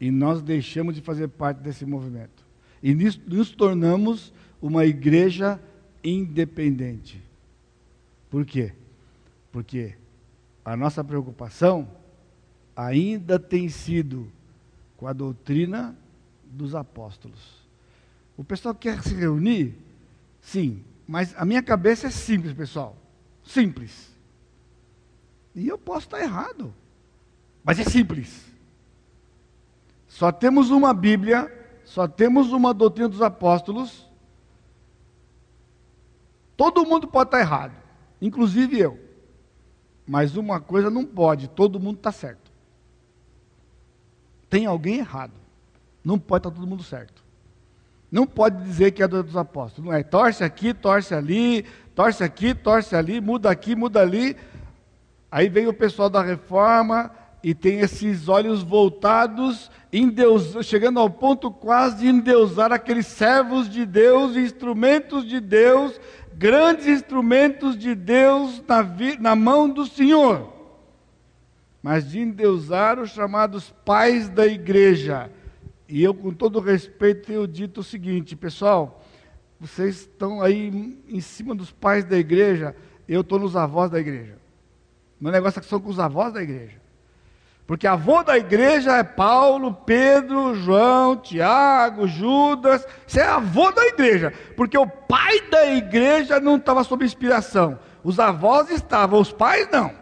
E nós deixamos de fazer parte desse movimento. E nisso, nos tornamos uma igreja independente. Por quê? Porque a nossa preocupação ainda tem sido com a doutrina dos apóstolos. O pessoal quer se reunir? Sim, mas a minha cabeça é simples, pessoal. Simples. E eu posso estar errado, mas é simples. Só temos uma Bíblia, só temos uma doutrina dos apóstolos. Todo mundo pode estar errado, inclusive eu. Mas uma coisa não pode, todo mundo está certo. Tem alguém errado. Não pode estar todo mundo certo. Não pode dizer que é dos apóstolos. Não é torce aqui, torce ali, torce aqui, torce ali, muda aqui, muda ali. Aí vem o pessoal da reforma e tem esses olhos voltados, Deus, chegando ao ponto quase de endeusar aqueles servos de Deus, instrumentos de Deus, grandes instrumentos de Deus na, na mão do Senhor mas de endeusar os chamados pais da igreja. E eu, com todo respeito, tenho dito o seguinte, pessoal, vocês estão aí em cima dos pais da igreja, eu estou nos avós da igreja. Meu negócio é que são com os avós da igreja. Porque avô da igreja é Paulo, Pedro, João, Tiago, Judas. Isso é avô da igreja. Porque o pai da igreja não estava sob inspiração. Os avós estavam, os pais não.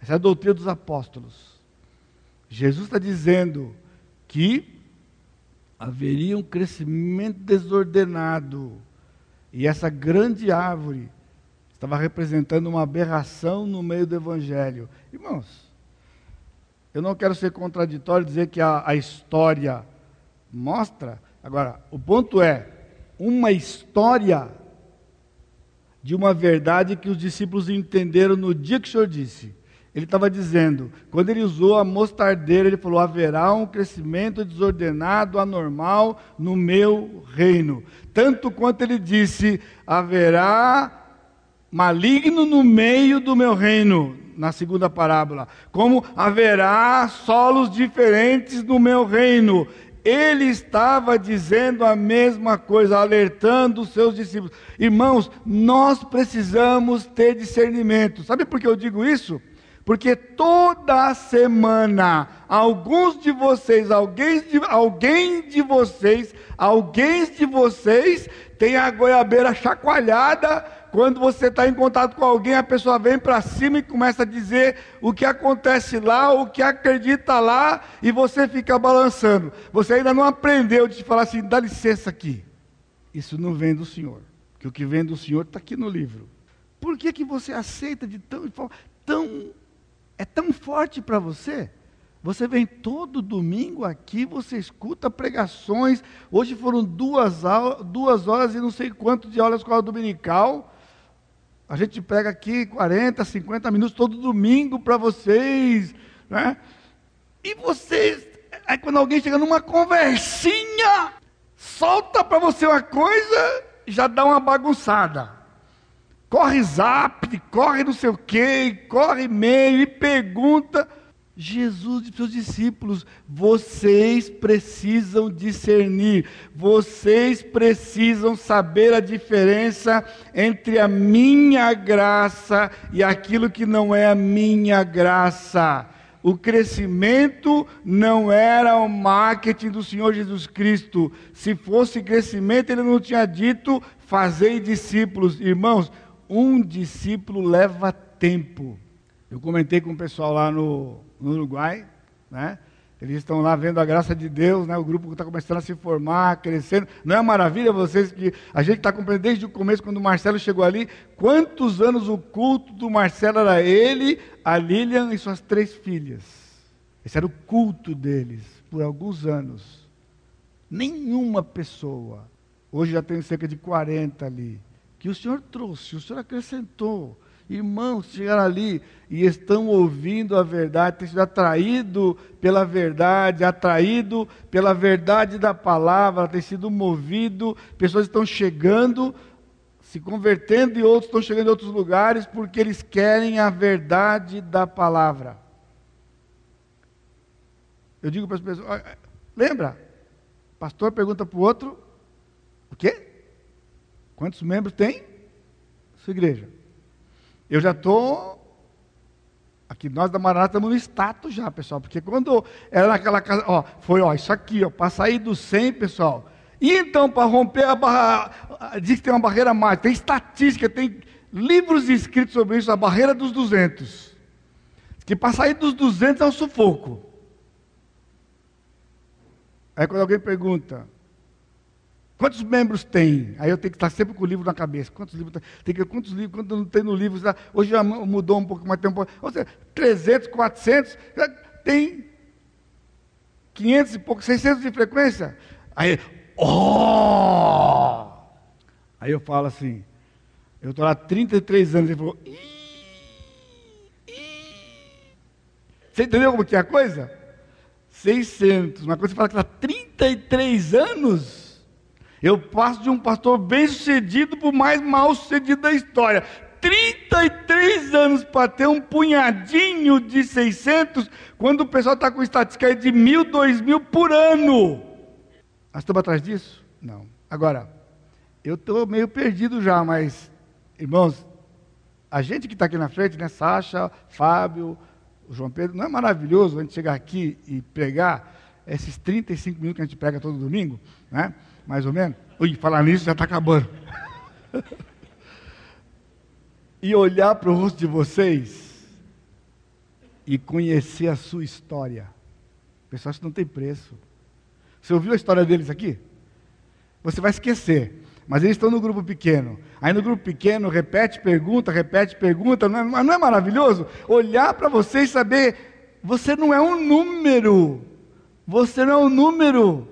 Essa é a doutrina dos apóstolos. Jesus está dizendo que haveria um crescimento desordenado. E essa grande árvore estava representando uma aberração no meio do evangelho. Irmãos, eu não quero ser contraditório e dizer que a, a história mostra. Agora, o ponto é: uma história de uma verdade que os discípulos entenderam no dia que o Senhor disse. Ele estava dizendo, quando ele usou a mostardeira, ele falou: haverá um crescimento desordenado, anormal no meu reino. Tanto quanto ele disse: haverá maligno no meio do meu reino, na segunda parábola. Como haverá solos diferentes no meu reino. Ele estava dizendo a mesma coisa, alertando os seus discípulos. Irmãos, nós precisamos ter discernimento. Sabe por que eu digo isso? Porque toda semana, alguns de vocês, alguém de, alguém de vocês, alguém de vocês tem a goiabeira chacoalhada. Quando você está em contato com alguém, a pessoa vem para cima e começa a dizer o que acontece lá, o que acredita lá, e você fica balançando. Você ainda não aprendeu de falar assim: dá licença aqui. Isso não vem do Senhor. Porque o que vem do Senhor está aqui no livro. Por que, que você aceita de tão, tão é tão forte para você. Você vem todo domingo aqui, você escuta pregações. Hoje foram duas, duas horas e não sei quanto de aula escola dominical. A gente prega aqui 40, 50 minutos todo domingo para vocês. Né? E vocês, aí quando alguém chega numa conversinha, solta para você uma coisa, já dá uma bagunçada corre zap, corre não sei o quê, corre e-mail e pergunta. Jesus para os discípulos: vocês precisam discernir, vocês precisam saber a diferença entre a minha graça e aquilo que não é a minha graça. O crescimento não era o marketing do Senhor Jesus Cristo. Se fosse crescimento, ele não tinha dito: fazei discípulos. Irmãos, um discípulo leva tempo. Eu comentei com o pessoal lá no, no Uruguai, né? Eles estão lá vendo a graça de Deus, né? O grupo está começando a se formar, crescendo. Não é maravilha vocês que a gente está compreendendo desde o começo, quando o Marcelo chegou ali, quantos anos o culto do Marcelo era ele, a Lilian e suas três filhas. Esse era o culto deles por alguns anos. Nenhuma pessoa, hoje já tem cerca de 40 ali, que o Senhor trouxe, o Senhor acrescentou Irmãos, chegaram ali e estão ouvindo a verdade, têm sido atraído pela verdade, atraído pela verdade da palavra, têm sido movido, pessoas estão chegando, se convertendo e outros estão chegando em outros lugares porque eles querem a verdade da palavra. Eu digo para as pessoas, lembra? Pastor pergunta para o outro, o quê? Quantos membros tem sua igreja? Eu já estou. Aqui nós da Maranata estamos no status já, pessoal. Porque quando era naquela casa, ó, foi ó, isso aqui, ó, para sair do 100, pessoal. E então, para romper a barra, diz que tem uma barreira mais, tem estatística, tem livros escritos sobre isso, a barreira dos 200. Que para sair dos 200 é um sufoco. Aí quando alguém pergunta, Quantos membros tem? Aí eu tenho que estar sempre com o livro na cabeça. Quantos livros tem? que, quantos livros? Quantos não tem no livro? Hoje já mudou um pouco, mas tem um pouco. Ou seja, 300, 400, tem 500 e pouco, 600 de frequência. Aí, oh! Aí eu falo assim, eu estou lá há 33 anos, ele falou, você entendeu como que é a coisa? 600, uma coisa você fala que está 33 anos. Eu passo de um pastor bem sucedido para o mais mal sucedido da história. 33 anos para ter um punhadinho de 600, quando o pessoal está com estatística de mil, dois mil por ano. Nós estamos atrás disso? Não. Agora, eu estou meio perdido já, mas, irmãos, a gente que está aqui na frente, né, Sasha, Fábio, o João Pedro, não é maravilhoso a gente chegar aqui e pregar esses 35 minutos que a gente prega todo domingo, né? Mais ou menos. Ui, falar nisso já está acabando. e olhar para o rosto de vocês e conhecer a sua história. Pessoal, isso não tem preço. Você ouviu a história deles aqui? Você vai esquecer. Mas eles estão no grupo pequeno. Aí no grupo pequeno, repete pergunta, repete pergunta. Não é, não é maravilhoso? Olhar para você e saber, você não é um número. Você não é um número.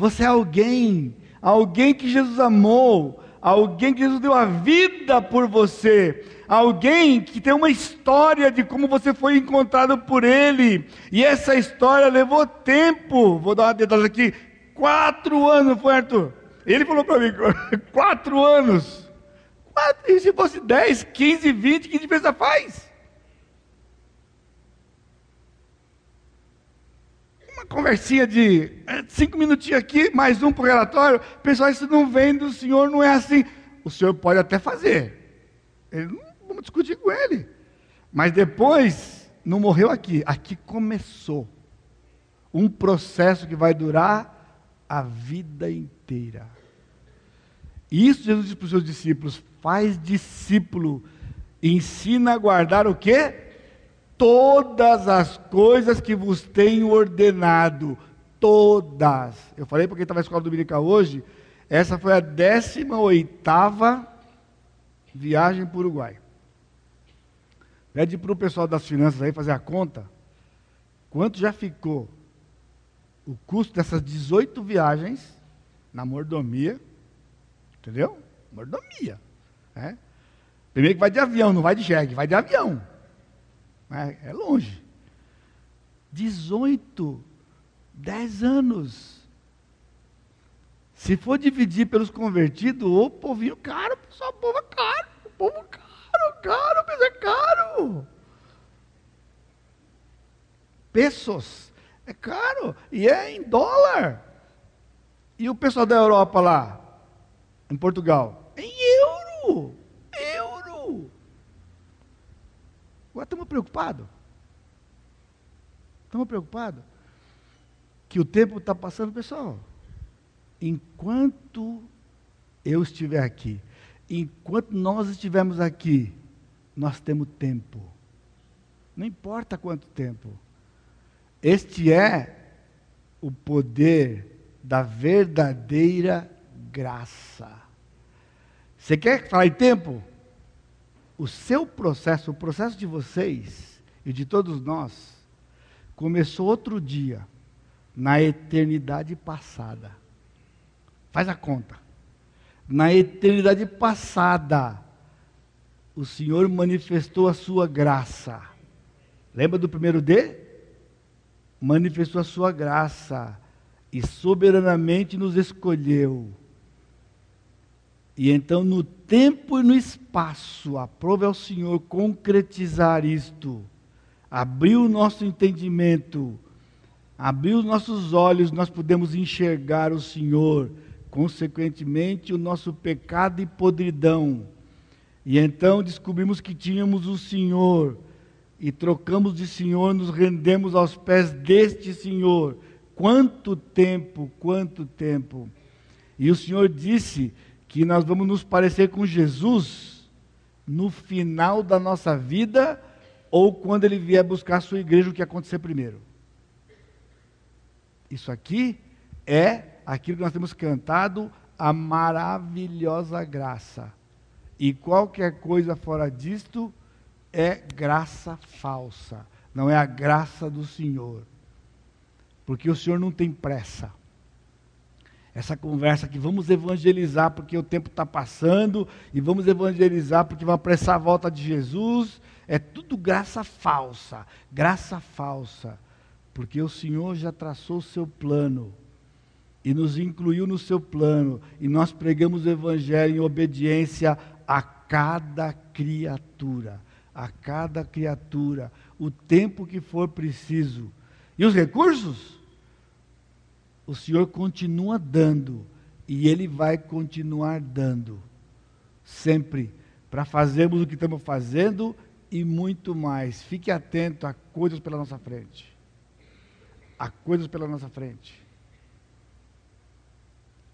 Você é alguém, alguém que Jesus amou, alguém que Jesus deu a vida por você, alguém que tem uma história de como você foi encontrado por Ele, e essa história levou tempo. Vou dar uma dedada aqui: quatro anos foi, Arthur? Ele falou para mim: quatro anos. Quatro, e se fosse dez, quinze, vinte, que diferença faz? Uma conversinha de é, cinco minutinhos aqui, mais um para o relatório. Pessoal, isso não vem do senhor, não é assim. O senhor pode até fazer. Ele, vamos discutir com ele. Mas depois, não morreu aqui. Aqui começou um processo que vai durar a vida inteira. E isso Jesus disse para os seus discípulos: faz discípulo, ensina a guardar o quê? Todas as coisas que vos tenho ordenado. Todas. Eu falei para quem estava na escola dominical hoje, essa foi a 18 viagem para o Uruguai. Pede para o pessoal das finanças aí fazer a conta. Quanto já ficou o custo dessas 18 viagens na mordomia? Entendeu? Mordomia. É? Primeiro que vai de avião, não vai de jegue, vai de avião. É, é longe. 18, 10 anos. Se for dividir pelos convertidos, o povinho caro, o povo é caro, o povo caro, caro, mas é caro. pesos. É caro. E é em dólar. E o pessoal da Europa lá, em Portugal, em euro. Euro. Agora estamos preocupados. Estamos preocupados que o tempo está passando, pessoal. Enquanto eu estiver aqui, enquanto nós estivermos aqui, nós temos tempo. Não importa quanto tempo. Este é o poder da verdadeira graça. Você quer falar em tempo? O seu processo, o processo de vocês e de todos nós, começou outro dia, na eternidade passada. Faz a conta. Na eternidade passada, o Senhor manifestou a sua graça. Lembra do primeiro D? Manifestou a sua graça e soberanamente nos escolheu. E então, no tempo e no espaço, aprove ao Senhor concretizar isto abriu o nosso entendimento, abriu os nossos olhos, nós podemos enxergar o Senhor, consequentemente o nosso pecado e podridão. E então descobrimos que tínhamos o Senhor, e trocamos de Senhor, nos rendemos aos pés deste Senhor. Quanto tempo, quanto tempo. E o Senhor disse que nós vamos nos parecer com Jesus no final da nossa vida ou quando ele vier buscar a sua igreja, o que acontecer primeiro. Isso aqui é aquilo que nós temos cantado, a maravilhosa graça. E qualquer coisa fora disto é graça falsa, não é a graça do Senhor. Porque o Senhor não tem pressa. Essa conversa que vamos evangelizar porque o tempo está passando, e vamos evangelizar porque vai apressar a volta de Jesus, é tudo graça falsa, graça falsa, porque o Senhor já traçou o seu plano e nos incluiu no seu plano, e nós pregamos o Evangelho em obediência a cada criatura, a cada criatura, o tempo que for preciso. E os recursos? O Senhor continua dando, e Ele vai continuar dando, sempre, para fazermos o que estamos fazendo e muito mais. Fique atento a coisas pela nossa frente. A coisas pela nossa frente.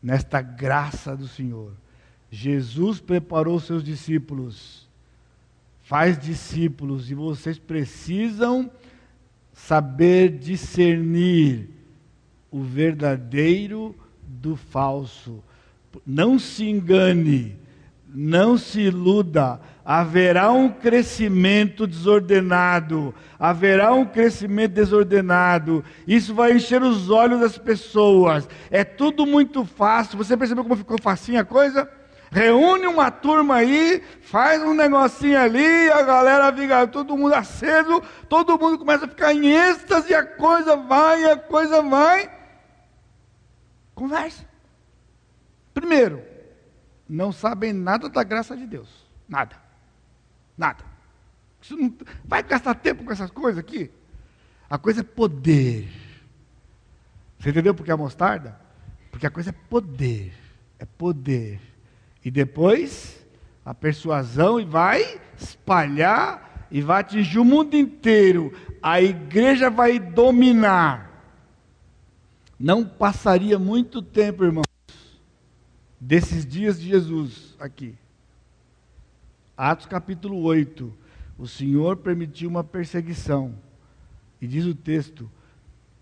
Nesta graça do Senhor, Jesus preparou seus discípulos. Faz discípulos e vocês precisam saber discernir o verdadeiro do falso. Não se engane, não se iluda haverá um crescimento desordenado, haverá um crescimento desordenado. Isso vai encher os olhos das pessoas. É tudo muito fácil. Você percebeu como ficou facinho a coisa? Reúne uma turma aí, faz um negocinho ali, a galera fica todo mundo aceso, todo mundo começa a ficar em êxtase, a coisa vai, a coisa vai. Conversa. Primeiro, não sabem nada da graça de Deus. Nada. Nada. Não, vai gastar tempo com essas coisas aqui? A coisa é poder. Você entendeu por que a mostarda? Porque a coisa é poder. É poder. E depois a persuasão e vai espalhar e vai atingir o mundo inteiro. A igreja vai dominar. Não passaria muito tempo, irmãos, desses dias de Jesus aqui. Atos capítulo 8. O Senhor permitiu uma perseguição. E diz o texto: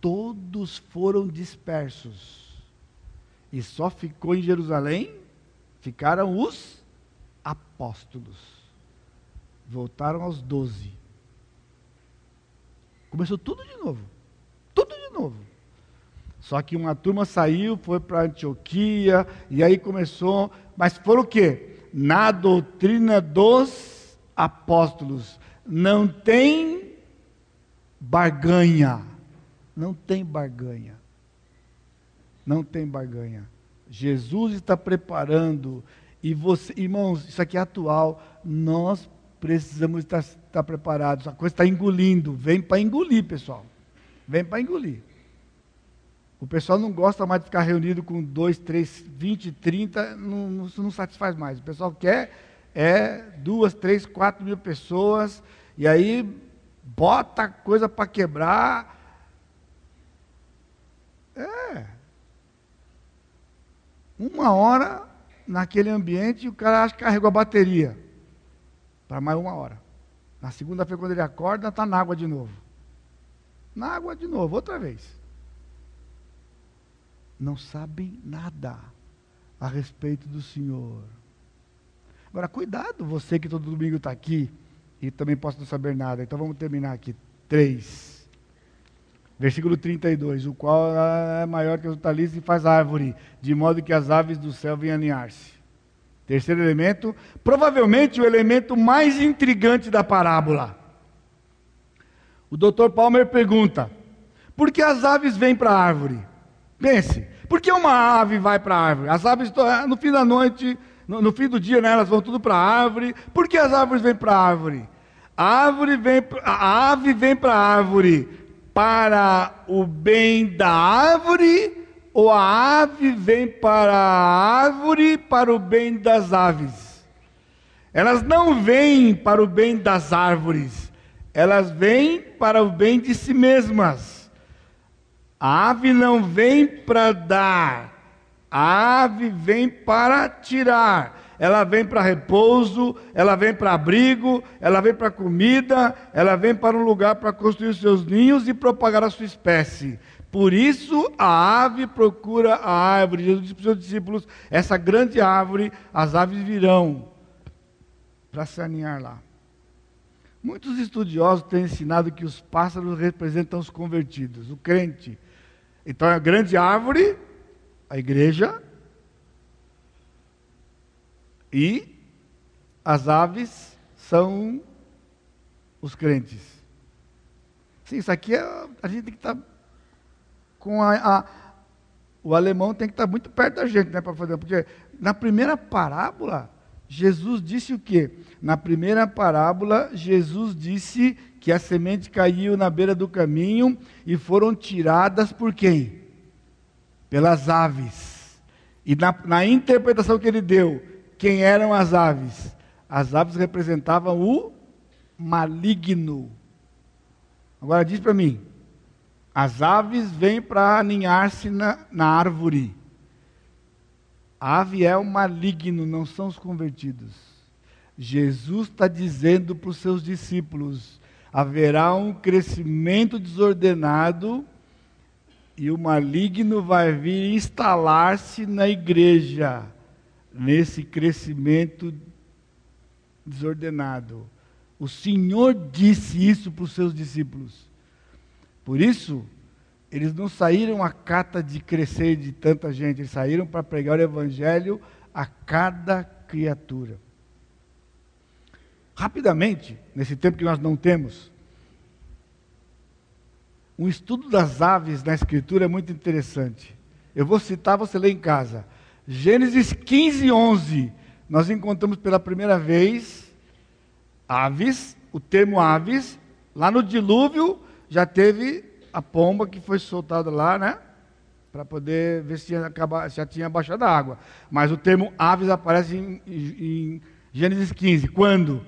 todos foram dispersos. E só ficou em Jerusalém, ficaram os apóstolos. Voltaram aos doze. Começou tudo de novo. Tudo de novo. Só que uma turma saiu, foi para Antioquia, e aí começou. Mas foram o quê? na doutrina dos apóstolos. Não tem barganha. Não tem barganha. Não tem barganha. Jesus está preparando. E você, irmãos, isso aqui é atual. Nós precisamos estar, estar preparados. A coisa está engolindo. Vem para engolir, pessoal. vem para engolir. O pessoal não gosta mais de ficar reunido com 2, 3, 20, 30, não, não, satisfaz mais. O pessoal quer é duas, três, quatro mil pessoas, e aí bota coisa para quebrar. É. Uma hora naquele ambiente o cara acha que carregou a bateria para mais uma hora. Na segunda-feira, quando ele acorda, está na água de novo. Na água de novo, outra vez. Não sabem nada a respeito do Senhor. Agora, cuidado, você que todo domingo está aqui e também possa não saber nada. Então vamos terminar aqui. 3. Versículo 32. O qual é maior que os hortaliças e faz árvore, de modo que as aves do céu venham aninhar-se. Terceiro elemento, provavelmente o elemento mais intrigante da parábola. O Dr. Palmer pergunta: por que as aves vêm para a árvore? Pense, por que uma ave vai para a árvore? As aves, no fim da noite, no, no fim do dia, né, elas vão tudo para a árvore. Por que as árvores vêm para a árvore? A, árvore vem, a ave vem para a árvore para o bem da árvore, ou a ave vem para a árvore para o bem das aves? Elas não vêm para o bem das árvores, elas vêm para o bem de si mesmas. A ave não vem para dar, a ave vem para tirar. Ela vem para repouso, ela vem para abrigo, ela vem para comida, ela vem para um lugar para construir seus ninhos e propagar a sua espécie. Por isso a ave procura a árvore. Jesus disse para os seus discípulos: essa grande árvore, as aves virão para se aninhar lá. Muitos estudiosos têm ensinado que os pássaros representam os convertidos, o crente. Então a grande árvore a igreja e as aves são os crentes. Sim, isso aqui é, a gente tem que estar tá com a, a, o alemão tem que estar tá muito perto da gente, né, para fazer, porque na primeira parábola Jesus disse o quê? Na primeira parábola Jesus disse que a semente caiu na beira do caminho e foram tiradas por quem? pelas aves. E na, na interpretação que ele deu, quem eram as aves? As aves representavam o maligno. Agora diz para mim: as aves vêm para aninhar-se na, na árvore. A ave é o maligno, não são os convertidos. Jesus está dizendo para os seus discípulos: haverá um crescimento desordenado e o maligno vai vir instalar-se na igreja, nesse crescimento desordenado. O Senhor disse isso para os seus discípulos. Por isso, eles não saíram a cata de crescer de tanta gente, eles saíram para pregar o evangelho a cada criatura. Rapidamente, nesse tempo que nós não temos, um estudo das aves na Escritura é muito interessante. Eu vou citar, você lê em casa. Gênesis 15, 11. Nós encontramos pela primeira vez aves, o termo aves. Lá no dilúvio já teve a pomba que foi soltada lá, né? Para poder ver se já tinha baixado a água. Mas o termo aves aparece em, em Gênesis 15. Quando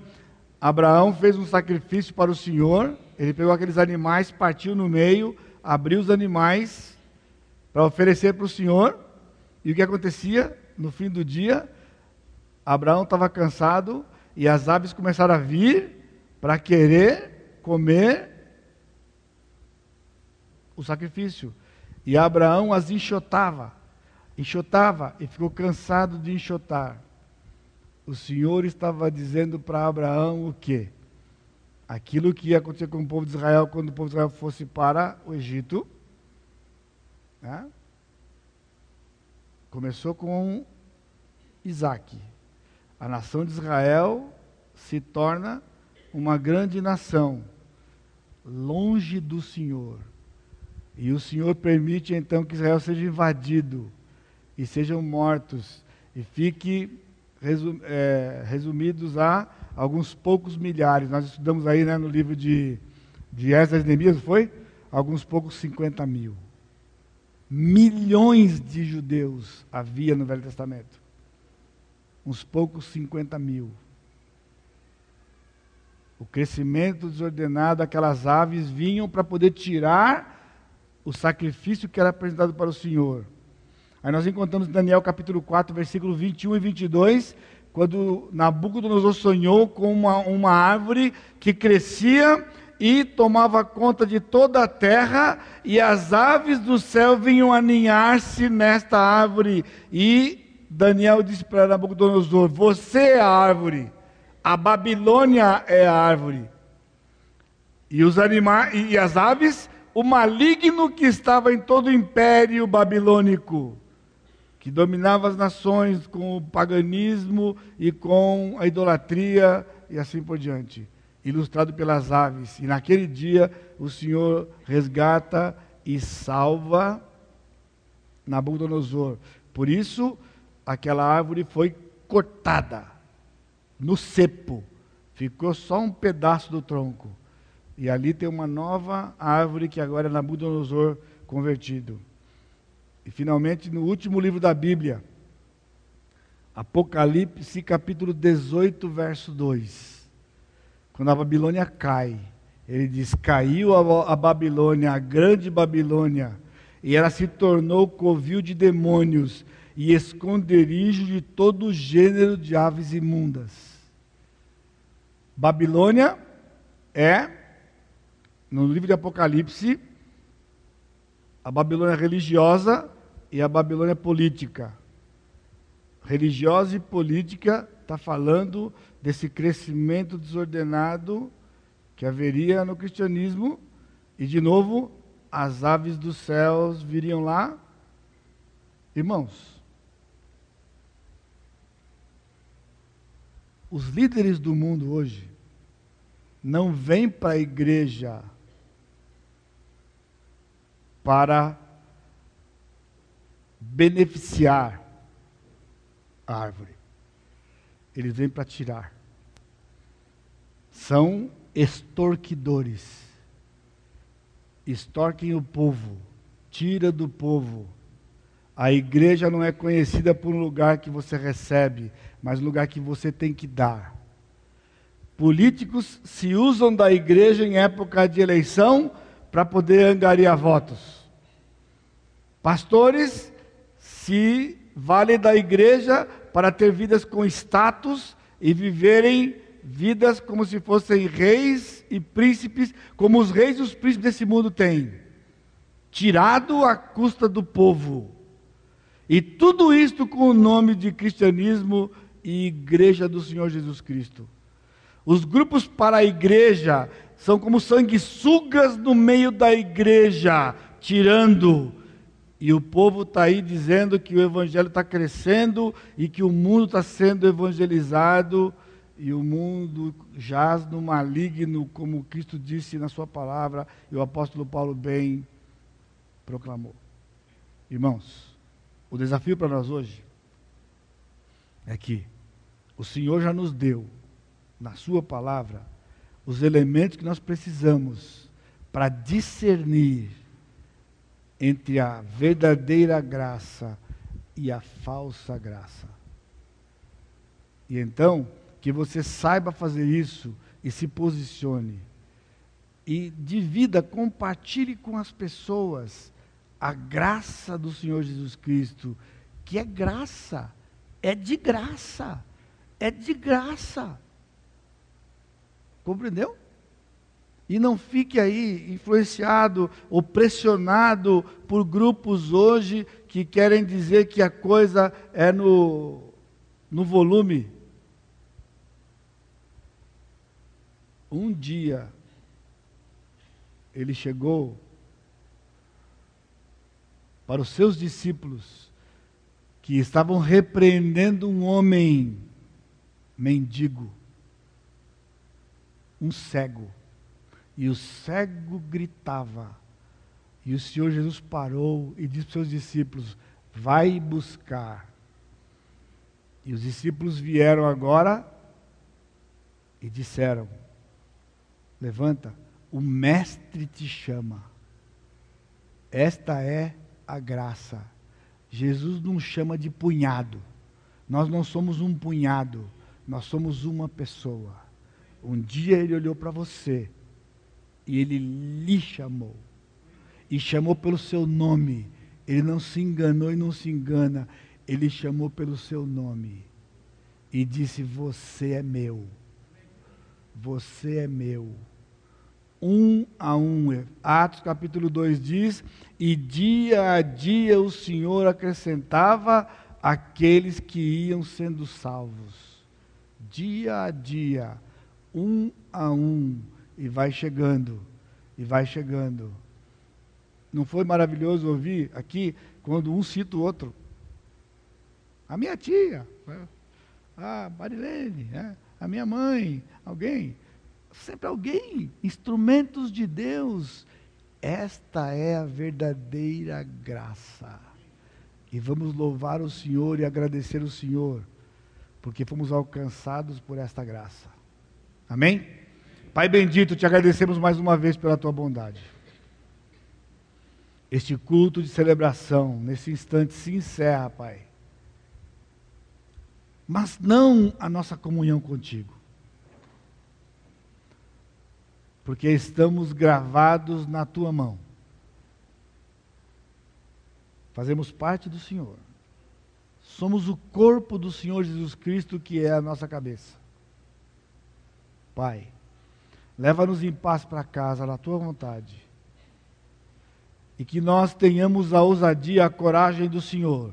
Abraão fez um sacrifício para o Senhor ele pegou aqueles animais, partiu no meio, abriu os animais para oferecer para o Senhor. E o que acontecia? No fim do dia, Abraão estava cansado e as aves começaram a vir para querer comer o sacrifício. E Abraão as enxotava, enxotava e ficou cansado de enxotar. O Senhor estava dizendo para Abraão o quê? aquilo que ia acontecer com o povo de Israel quando o povo de Israel fosse para o Egito. Né? Começou com Isaac. A nação de Israel se torna uma grande nação, longe do Senhor. E o Senhor permite então que Israel seja invadido e sejam mortos e fique resum, é, resumidos a alguns poucos milhares. Nós estudamos aí né, no livro de, de Esdras e Neemias, foi? alguns poucos 50 mil. Milhões de judeus havia no Velho Testamento. Uns poucos 50 mil. O crescimento desordenado, aquelas aves vinham para poder tirar o sacrifício que era apresentado para o Senhor. Aí nós encontramos Daniel capítulo 4, versículo 21 e 22, quando Nabucodonosor sonhou com uma, uma árvore que crescia e tomava conta de toda a terra, e as aves do céu vinham aninhar-se nesta árvore. E Daniel disse para Nabucodonosor: Você é a árvore, a Babilônia é a árvore. E os animais e as aves, o maligno que estava em todo o império babilônico que dominava as nações com o paganismo e com a idolatria e assim por diante, ilustrado pelas aves. E naquele dia o Senhor resgata e salva Nabucodonosor. Por isso, aquela árvore foi cortada no cepo, ficou só um pedaço do tronco. E ali tem uma nova árvore que agora é Nabucodonosor convertido. E finalmente, no último livro da Bíblia, Apocalipse, capítulo 18, verso 2. Quando a Babilônia cai, ele diz: Caiu a, Babilônia, a grande Babilônia, e ela se tornou covil de demônios e esconderijo de todo gênero de aves imundas. Babilônia é, no livro de Apocalipse, a Babilônia religiosa e a Babilônia política. Religiosa e política está falando desse crescimento desordenado que haveria no cristianismo, e de novo, as aves dos céus viriam lá. Irmãos, os líderes do mundo hoje não vêm para a igreja para beneficiar a árvore. Eles vêm para tirar. São extorquidores. Extorquem o povo, tira do povo. A igreja não é conhecida por um lugar que você recebe, mas um lugar que você tem que dar. Políticos se usam da igreja em época de eleição para poder angariar votos. Pastores se vale da igreja para ter vidas com status e viverem vidas como se fossem reis e príncipes, como os reis e os príncipes desse mundo têm, tirado à custa do povo. E tudo isto com o nome de cristianismo e igreja do Senhor Jesus Cristo. Os grupos para a igreja são como sanguessugas no meio da igreja, tirando e o povo está aí dizendo que o evangelho está crescendo e que o mundo está sendo evangelizado e o mundo jaz no maligno, como Cristo disse na sua palavra e o apóstolo Paulo bem proclamou. Irmãos, o desafio para nós hoje é que o Senhor já nos deu, na Sua palavra, os elementos que nós precisamos para discernir entre a verdadeira graça e a falsa graça. E então, que você saiba fazer isso e se posicione. E divida, compartilhe com as pessoas a graça do Senhor Jesus Cristo, que é graça, é de graça, é de graça. Compreendeu? E não fique aí influenciado ou pressionado por grupos hoje que querem dizer que a coisa é no, no volume. Um dia, ele chegou para os seus discípulos que estavam repreendendo um homem mendigo, um cego. E o cego gritava. E o Senhor Jesus parou e disse para os seus discípulos: Vai buscar. E os discípulos vieram agora e disseram: Levanta, o Mestre te chama. Esta é a graça. Jesus nos chama de punhado. Nós não somos um punhado, nós somos uma pessoa. Um dia ele olhou para você e ele lhe chamou. E chamou pelo seu nome. Ele não se enganou e não se engana. Ele chamou pelo seu nome. E disse: Você é meu. Você é meu. Um a um. Atos capítulo 2 diz: E dia a dia o Senhor acrescentava aqueles que iam sendo salvos. Dia a dia, um a um e vai chegando, e vai chegando. Não foi maravilhoso ouvir aqui quando um cita o outro? A minha tia, né? a Marilene, né? a minha mãe, alguém, sempre alguém, instrumentos de Deus. Esta é a verdadeira graça. E vamos louvar o Senhor e agradecer o Senhor, porque fomos alcançados por esta graça. Amém? Pai bendito, te agradecemos mais uma vez pela tua bondade. Este culto de celebração, nesse instante, se encerra, Pai. Mas não a nossa comunhão contigo. Porque estamos gravados na tua mão. Fazemos parte do Senhor. Somos o corpo do Senhor Jesus Cristo, que é a nossa cabeça. Pai, Leva-nos em paz para casa, na tua vontade. E que nós tenhamos a ousadia, a coragem do Senhor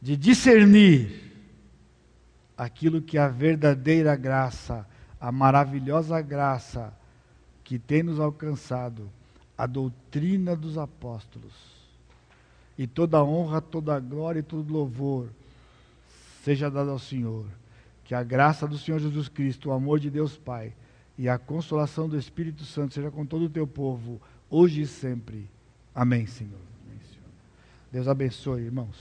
de discernir aquilo que a verdadeira graça, a maravilhosa graça que tem nos alcançado, a doutrina dos apóstolos. E toda honra, toda glória e todo louvor seja dado ao Senhor. Que a graça do Senhor Jesus Cristo, o amor de Deus Pai e a consolação do Espírito Santo seja com todo o teu povo, hoje e sempre. Amém, Senhor. Deus abençoe, irmãos.